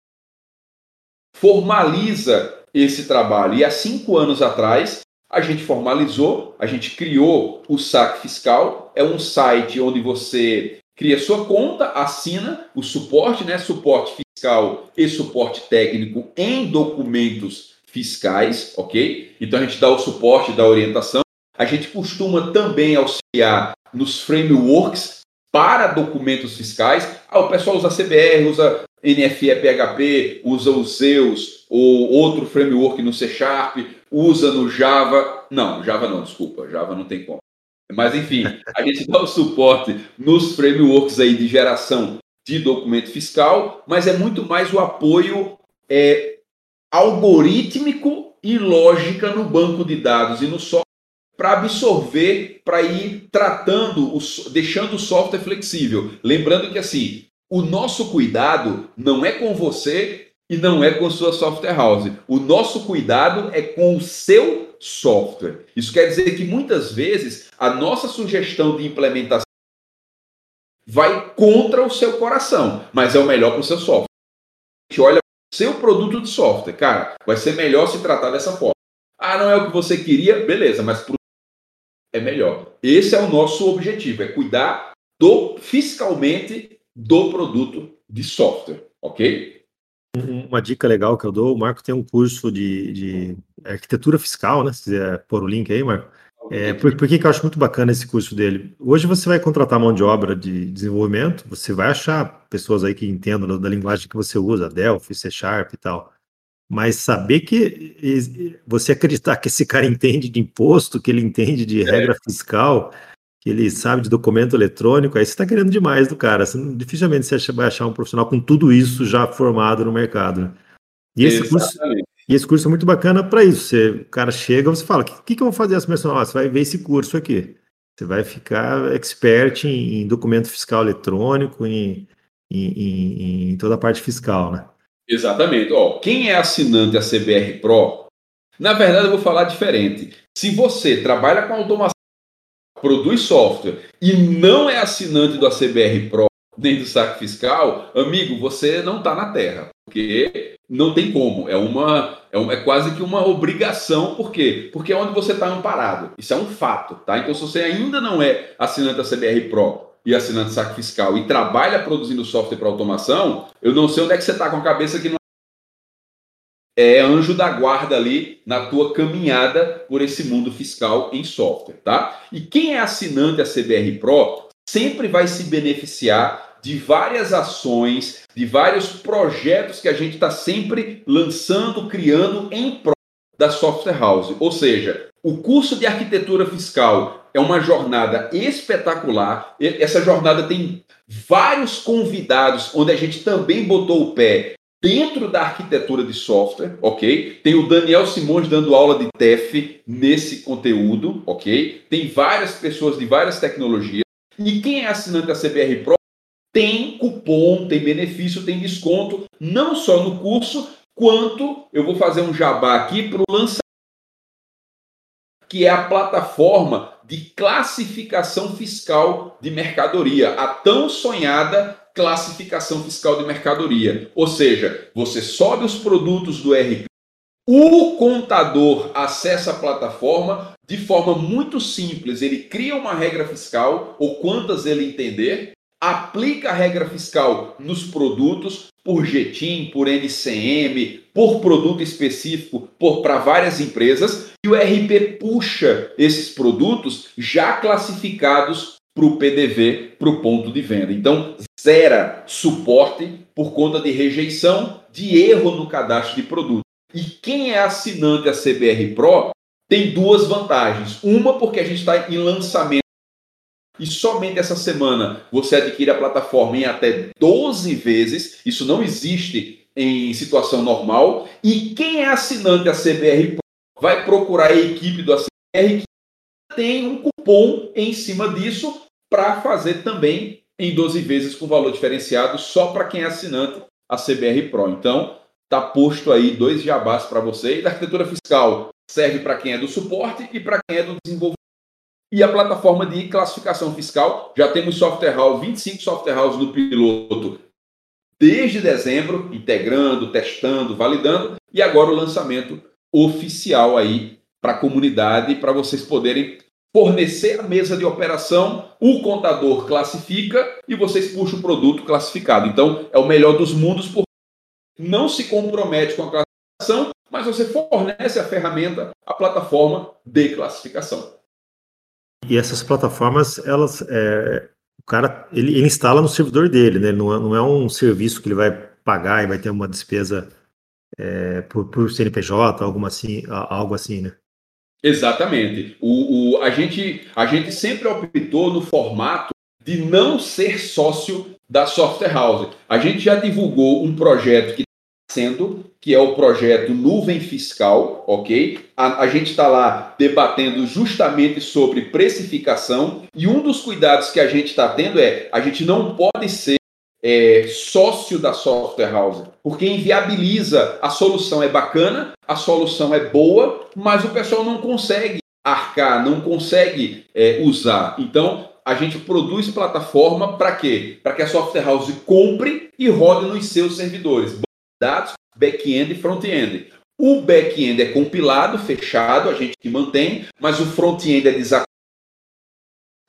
formaliza esse trabalho. E há cinco anos atrás, a gente formalizou, a gente criou o saque fiscal. É um site onde você cria sua conta, assina o suporte, né? Suporte fiscal e suporte técnico em documentos fiscais, ok? Então a gente dá o suporte, dá a orientação. A gente costuma também auxiliar nos frameworks para documentos fiscais. Ah, o pessoal usa CBR, usa NFE PHP, usa o Zeus ou outro framework no C Sharp, usa no Java. Não, Java não, desculpa, Java não tem como. Mas enfim, a gente dá o suporte nos frameworks aí de geração de documento fiscal, mas é muito mais o apoio é, algorítmico e lógica no banco de dados e no software para absorver, para ir tratando, o, deixando o software flexível. Lembrando que assim, o nosso cuidado não é com você e não é com sua software house. O nosso cuidado é com o seu software. Isso quer dizer que muitas vezes a nossa sugestão de implementação vai contra o seu coração, mas é o melhor para o seu software. A gente olha seu produto de software, cara, vai ser melhor se tratar dessa forma. Ah, não é o que você queria, beleza, mas pro... é melhor. Esse é o nosso objetivo, é cuidar do fiscalmente do produto de software, ok? Uma dica legal que eu dou, o Marco tem um curso de, de arquitetura fiscal, né? Se quiser pôr o link aí, Marco. É, por, por que, que eu acho muito bacana esse curso dele? Hoje você vai contratar mão de obra de desenvolvimento, você vai achar pessoas aí que entendam da, da linguagem que você usa, Delphi, C Sharp e tal. Mas saber que você acreditar que esse cara entende de imposto, que ele entende de é. regra fiscal, que ele sabe de documento eletrônico, aí você está querendo demais do cara. Você, dificilmente você vai achar um profissional com tudo isso já formado no mercado. Né? E esse, curso, e esse curso é muito bacana para isso. Você, o cara chega, você fala: o que, que, que eu vou fazer essa pessoa? Ah, você vai ver esse curso aqui. Você vai ficar expert em, em documento fiscal eletrônico, em, em, em, toda a parte fiscal, né? Exatamente. Ó, quem é assinante a CBR Pro, na verdade eu vou falar diferente. Se você trabalha com automação produz software e não é assinante do ACBR Pro nem do saque fiscal, amigo, você não está na Terra, porque não tem como. É uma, é, uma, é quase que uma obrigação, por quê? Porque é onde você está amparado. Isso é um fato, tá? Então, se você ainda não é assinante da CBR Pro e assinante saque fiscal e trabalha produzindo software para automação, eu não sei onde é que você está com a cabeça que não é anjo da guarda ali na tua caminhada por esse mundo fiscal em software, tá? E quem é assinante a CBR Pro sempre vai se beneficiar de várias ações, de vários projetos que a gente está sempre lançando, criando em prol da Software House. Ou seja, o curso de arquitetura fiscal é uma jornada espetacular. Essa jornada tem vários convidados, onde a gente também botou o pé dentro da arquitetura de software, ok? Tem o Daniel Simões dando aula de TEF nesse conteúdo, ok? Tem várias pessoas de várias tecnologias. E quem é assinante da CBR Pro tem cupom, tem benefício, tem desconto, não só no curso, quanto eu vou fazer um jabá aqui para o lançamento, que é a plataforma de classificação fiscal de mercadoria, a tão sonhada classificação fiscal de mercadoria. Ou seja, você sobe os produtos do RP, o contador acessa a plataforma de forma muito simples. Ele cria uma regra fiscal, ou quantas ele entender, aplica a regra fiscal nos produtos por GTIM, por NCM, por produto específico, por para várias empresas, e o RP puxa esses produtos já classificados para o PDV, para o ponto de venda. Então, zera suporte por conta de rejeição, de erro no cadastro de produto. E quem é assinante a CBR Pro tem duas vantagens. Uma, porque a gente está em lançamento e somente essa semana você adquire a plataforma em até 12 vezes. Isso não existe em situação normal. E quem é assinante da CBR vai procurar a equipe do ACBR que tem um cupom em cima disso para fazer também em 12 vezes com valor diferenciado só para quem é assinante a CBR Pro. Então, tá posto aí dois jabás para você. E a arquitetura fiscal serve para quem é do suporte e para quem é do desenvolvimento. E a plataforma de classificação fiscal, já temos software house, 25 software house no piloto desde dezembro, integrando, testando, validando, e agora o lançamento oficial aí para a comunidade, para vocês poderem fornecer a mesa de operação, o contador classifica e vocês puxam o produto classificado. Então, é o melhor dos mundos, porque não se compromete com a classificação, mas você fornece a ferramenta, a plataforma de classificação. E essas plataformas, elas, é, o cara, ele, ele, instala no servidor dele, né? Não é, não é, um serviço que ele vai pagar e vai ter uma despesa é, por, por CNPJ, alguma assim, algo assim, né? Exatamente. O, o, a, gente, a gente sempre optou no formato de não ser sócio da software house. A gente já divulgou um projeto que sendo, que é o projeto Nuvem Fiscal, ok? A, a gente está lá debatendo justamente sobre precificação e um dos cuidados que a gente está tendo é a gente não pode ser é, sócio da software house, porque inviabiliza. A solução é bacana, a solução é boa, mas o pessoal não consegue arcar, não consegue é, usar. Então, a gente produz plataforma para quê? Para que a software house compre e rode nos seus servidores. Dados, back-end e front-end. O back-end é compilado, fechado, a gente que mantém, mas o front-end é desactivado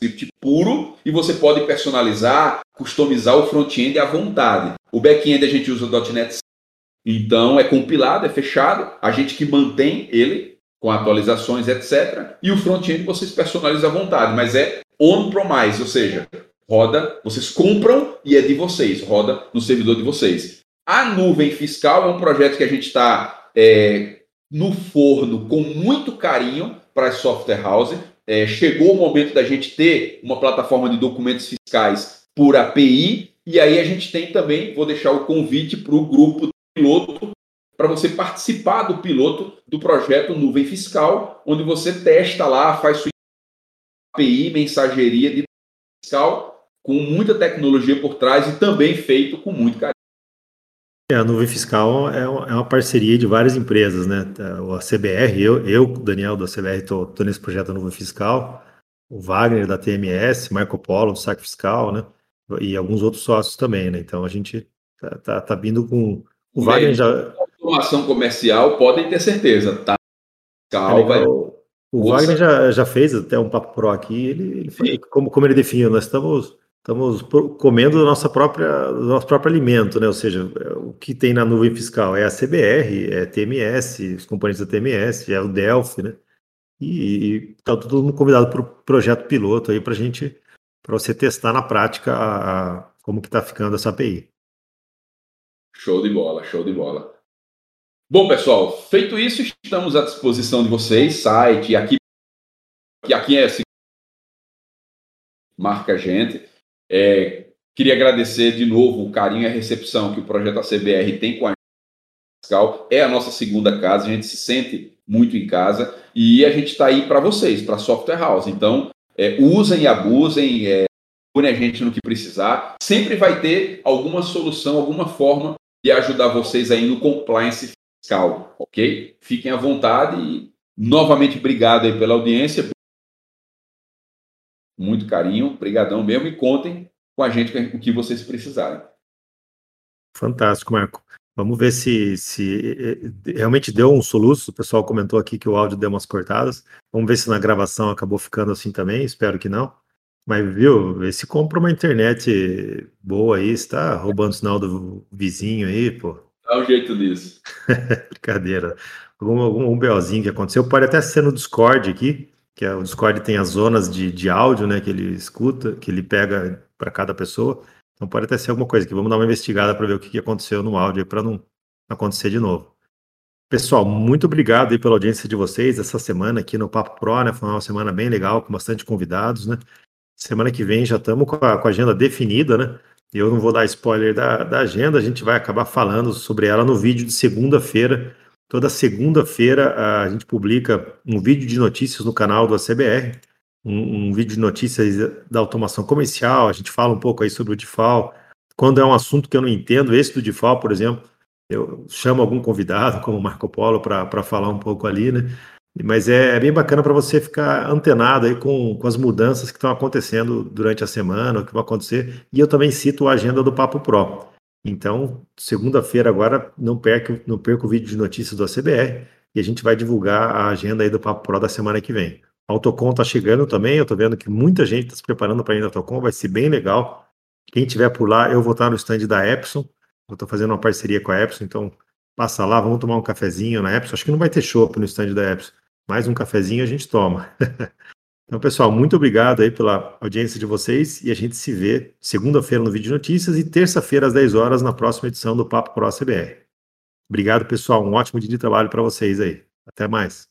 script puro e você pode personalizar, customizar o front-end à vontade. O back-end a gente usa o .NET, então é compilado, é fechado, a gente que mantém ele com atualizações, etc. E o front-end vocês personalizam à vontade, mas é on-promise, ou seja, roda, vocês compram e é de vocês, roda no servidor de vocês. A nuvem fiscal é um projeto que a gente está é, no forno com muito carinho para as software house, é, chegou o momento da gente ter uma plataforma de documentos fiscais por API, e aí a gente tem também, vou deixar o convite para o grupo piloto, para você participar do piloto do projeto Nuvem Fiscal, onde você testa lá, faz sua API, mensageria de fiscal, com muita tecnologia por trás e também feito com muito carinho. É, a nuvem fiscal é, é uma parceria de várias empresas, né? A CBR, eu, eu Daniel da CBR, estou nesse projeto da nuvem fiscal, o Wagner da TMS, Marco Polo do Saque Fiscal, né? E alguns outros sócios também, né? Então a gente tá, tá, tá vindo com. O Wagner já. Automação comercial, podem ter certeza, tá? Fiscal, é vai. O Wagner já, já fez até um papo pro aqui, ele, ele foi, como, como ele definiu, nós estamos estamos comendo o nosso próprio, nosso próprio alimento, né? Ou seja, o que tem na nuvem fiscal é a CBR, é a TMS, os componentes da TMS, é o Delphi, né? E está todo mundo convidado para o projeto piloto aí para gente, para você testar na prática a, a, como que está ficando essa API. Show de bola, show de bola. Bom, pessoal, feito isso, estamos à disposição de vocês, site, aqui, aqui é assim, marca a gente. É, queria agradecer de novo o carinho e a recepção que o projeto ACBR tem com a fiscal. É a nossa segunda casa, a gente se sente muito em casa e a gente está aí para vocês, para Software House. Então, é, usem e abusem, é, a gente no que precisar. Sempre vai ter alguma solução, alguma forma de ajudar vocês aí no compliance fiscal, ok? Fiquem à vontade e novamente obrigado aí pela audiência. Muito carinho, brigadão mesmo e contem com a gente o que vocês precisarem. Fantástico, Marco. Vamos ver se, se realmente deu um soluço. O pessoal comentou aqui que o áudio deu umas cortadas. Vamos ver se na gravação acabou ficando assim também. Espero que não. Mas, viu, vê se compra uma internet boa aí, está roubando o sinal do vizinho aí, pô. Dá um jeito nisso. *laughs* Brincadeira. Algum, algum um BOzinho que aconteceu. Pode até ser no Discord aqui, que é, o Discord tem as zonas de, de áudio, né, que ele escuta, que ele pega para cada pessoa. Então pode até ser alguma coisa que vamos dar uma investigada para ver o que, aconteceu no áudio para não acontecer de novo. Pessoal, muito obrigado aí pela audiência de vocês essa semana aqui no Papo Pro, né? Foi uma semana bem legal, com bastante convidados, né? Semana que vem já estamos com, com, a agenda definida, né? Eu não vou dar spoiler da, da agenda, a gente vai acabar falando sobre ela no vídeo de segunda-feira. Toda segunda-feira a gente publica um vídeo de notícias no canal do ACBR um, um, vídeo de notícias da automação comercial, a gente fala um pouco aí sobre o DIFAL. Quando é um assunto que eu não entendo, esse do DIFAL, por exemplo, eu chamo algum convidado, *laughs* como Marco Polo, para falar um pouco ali, né? Mas é, é bem bacana para você ficar antenado aí com, com as mudanças que estão acontecendo durante a semana, o que vai acontecer. E eu também cito a agenda do Papo Pro. Então, segunda-feira agora, não perca, não perca o vídeo de notícias do ACBR e a gente vai divulgar a agenda aí do Papo Pro da semana que vem. A Autocom está chegando também, eu estou vendo que muita gente está se preparando para ir na Autocom, vai ser bem legal. Quem tiver por lá, eu vou estar no stand da Epson, eu estou fazendo uma parceria com a Epson, então passa lá, vamos tomar um cafezinho na Epson. Acho que não vai ter chopp no stand da Epson, mais um cafezinho a gente toma. *laughs* então, pessoal, muito obrigado aí pela audiência de vocês e a gente se vê segunda-feira no Vídeo Notícias e terça-feira às 10 horas na próxima edição do Papo Pro CBR. Obrigado, pessoal. Um ótimo dia de trabalho para vocês aí. Até mais.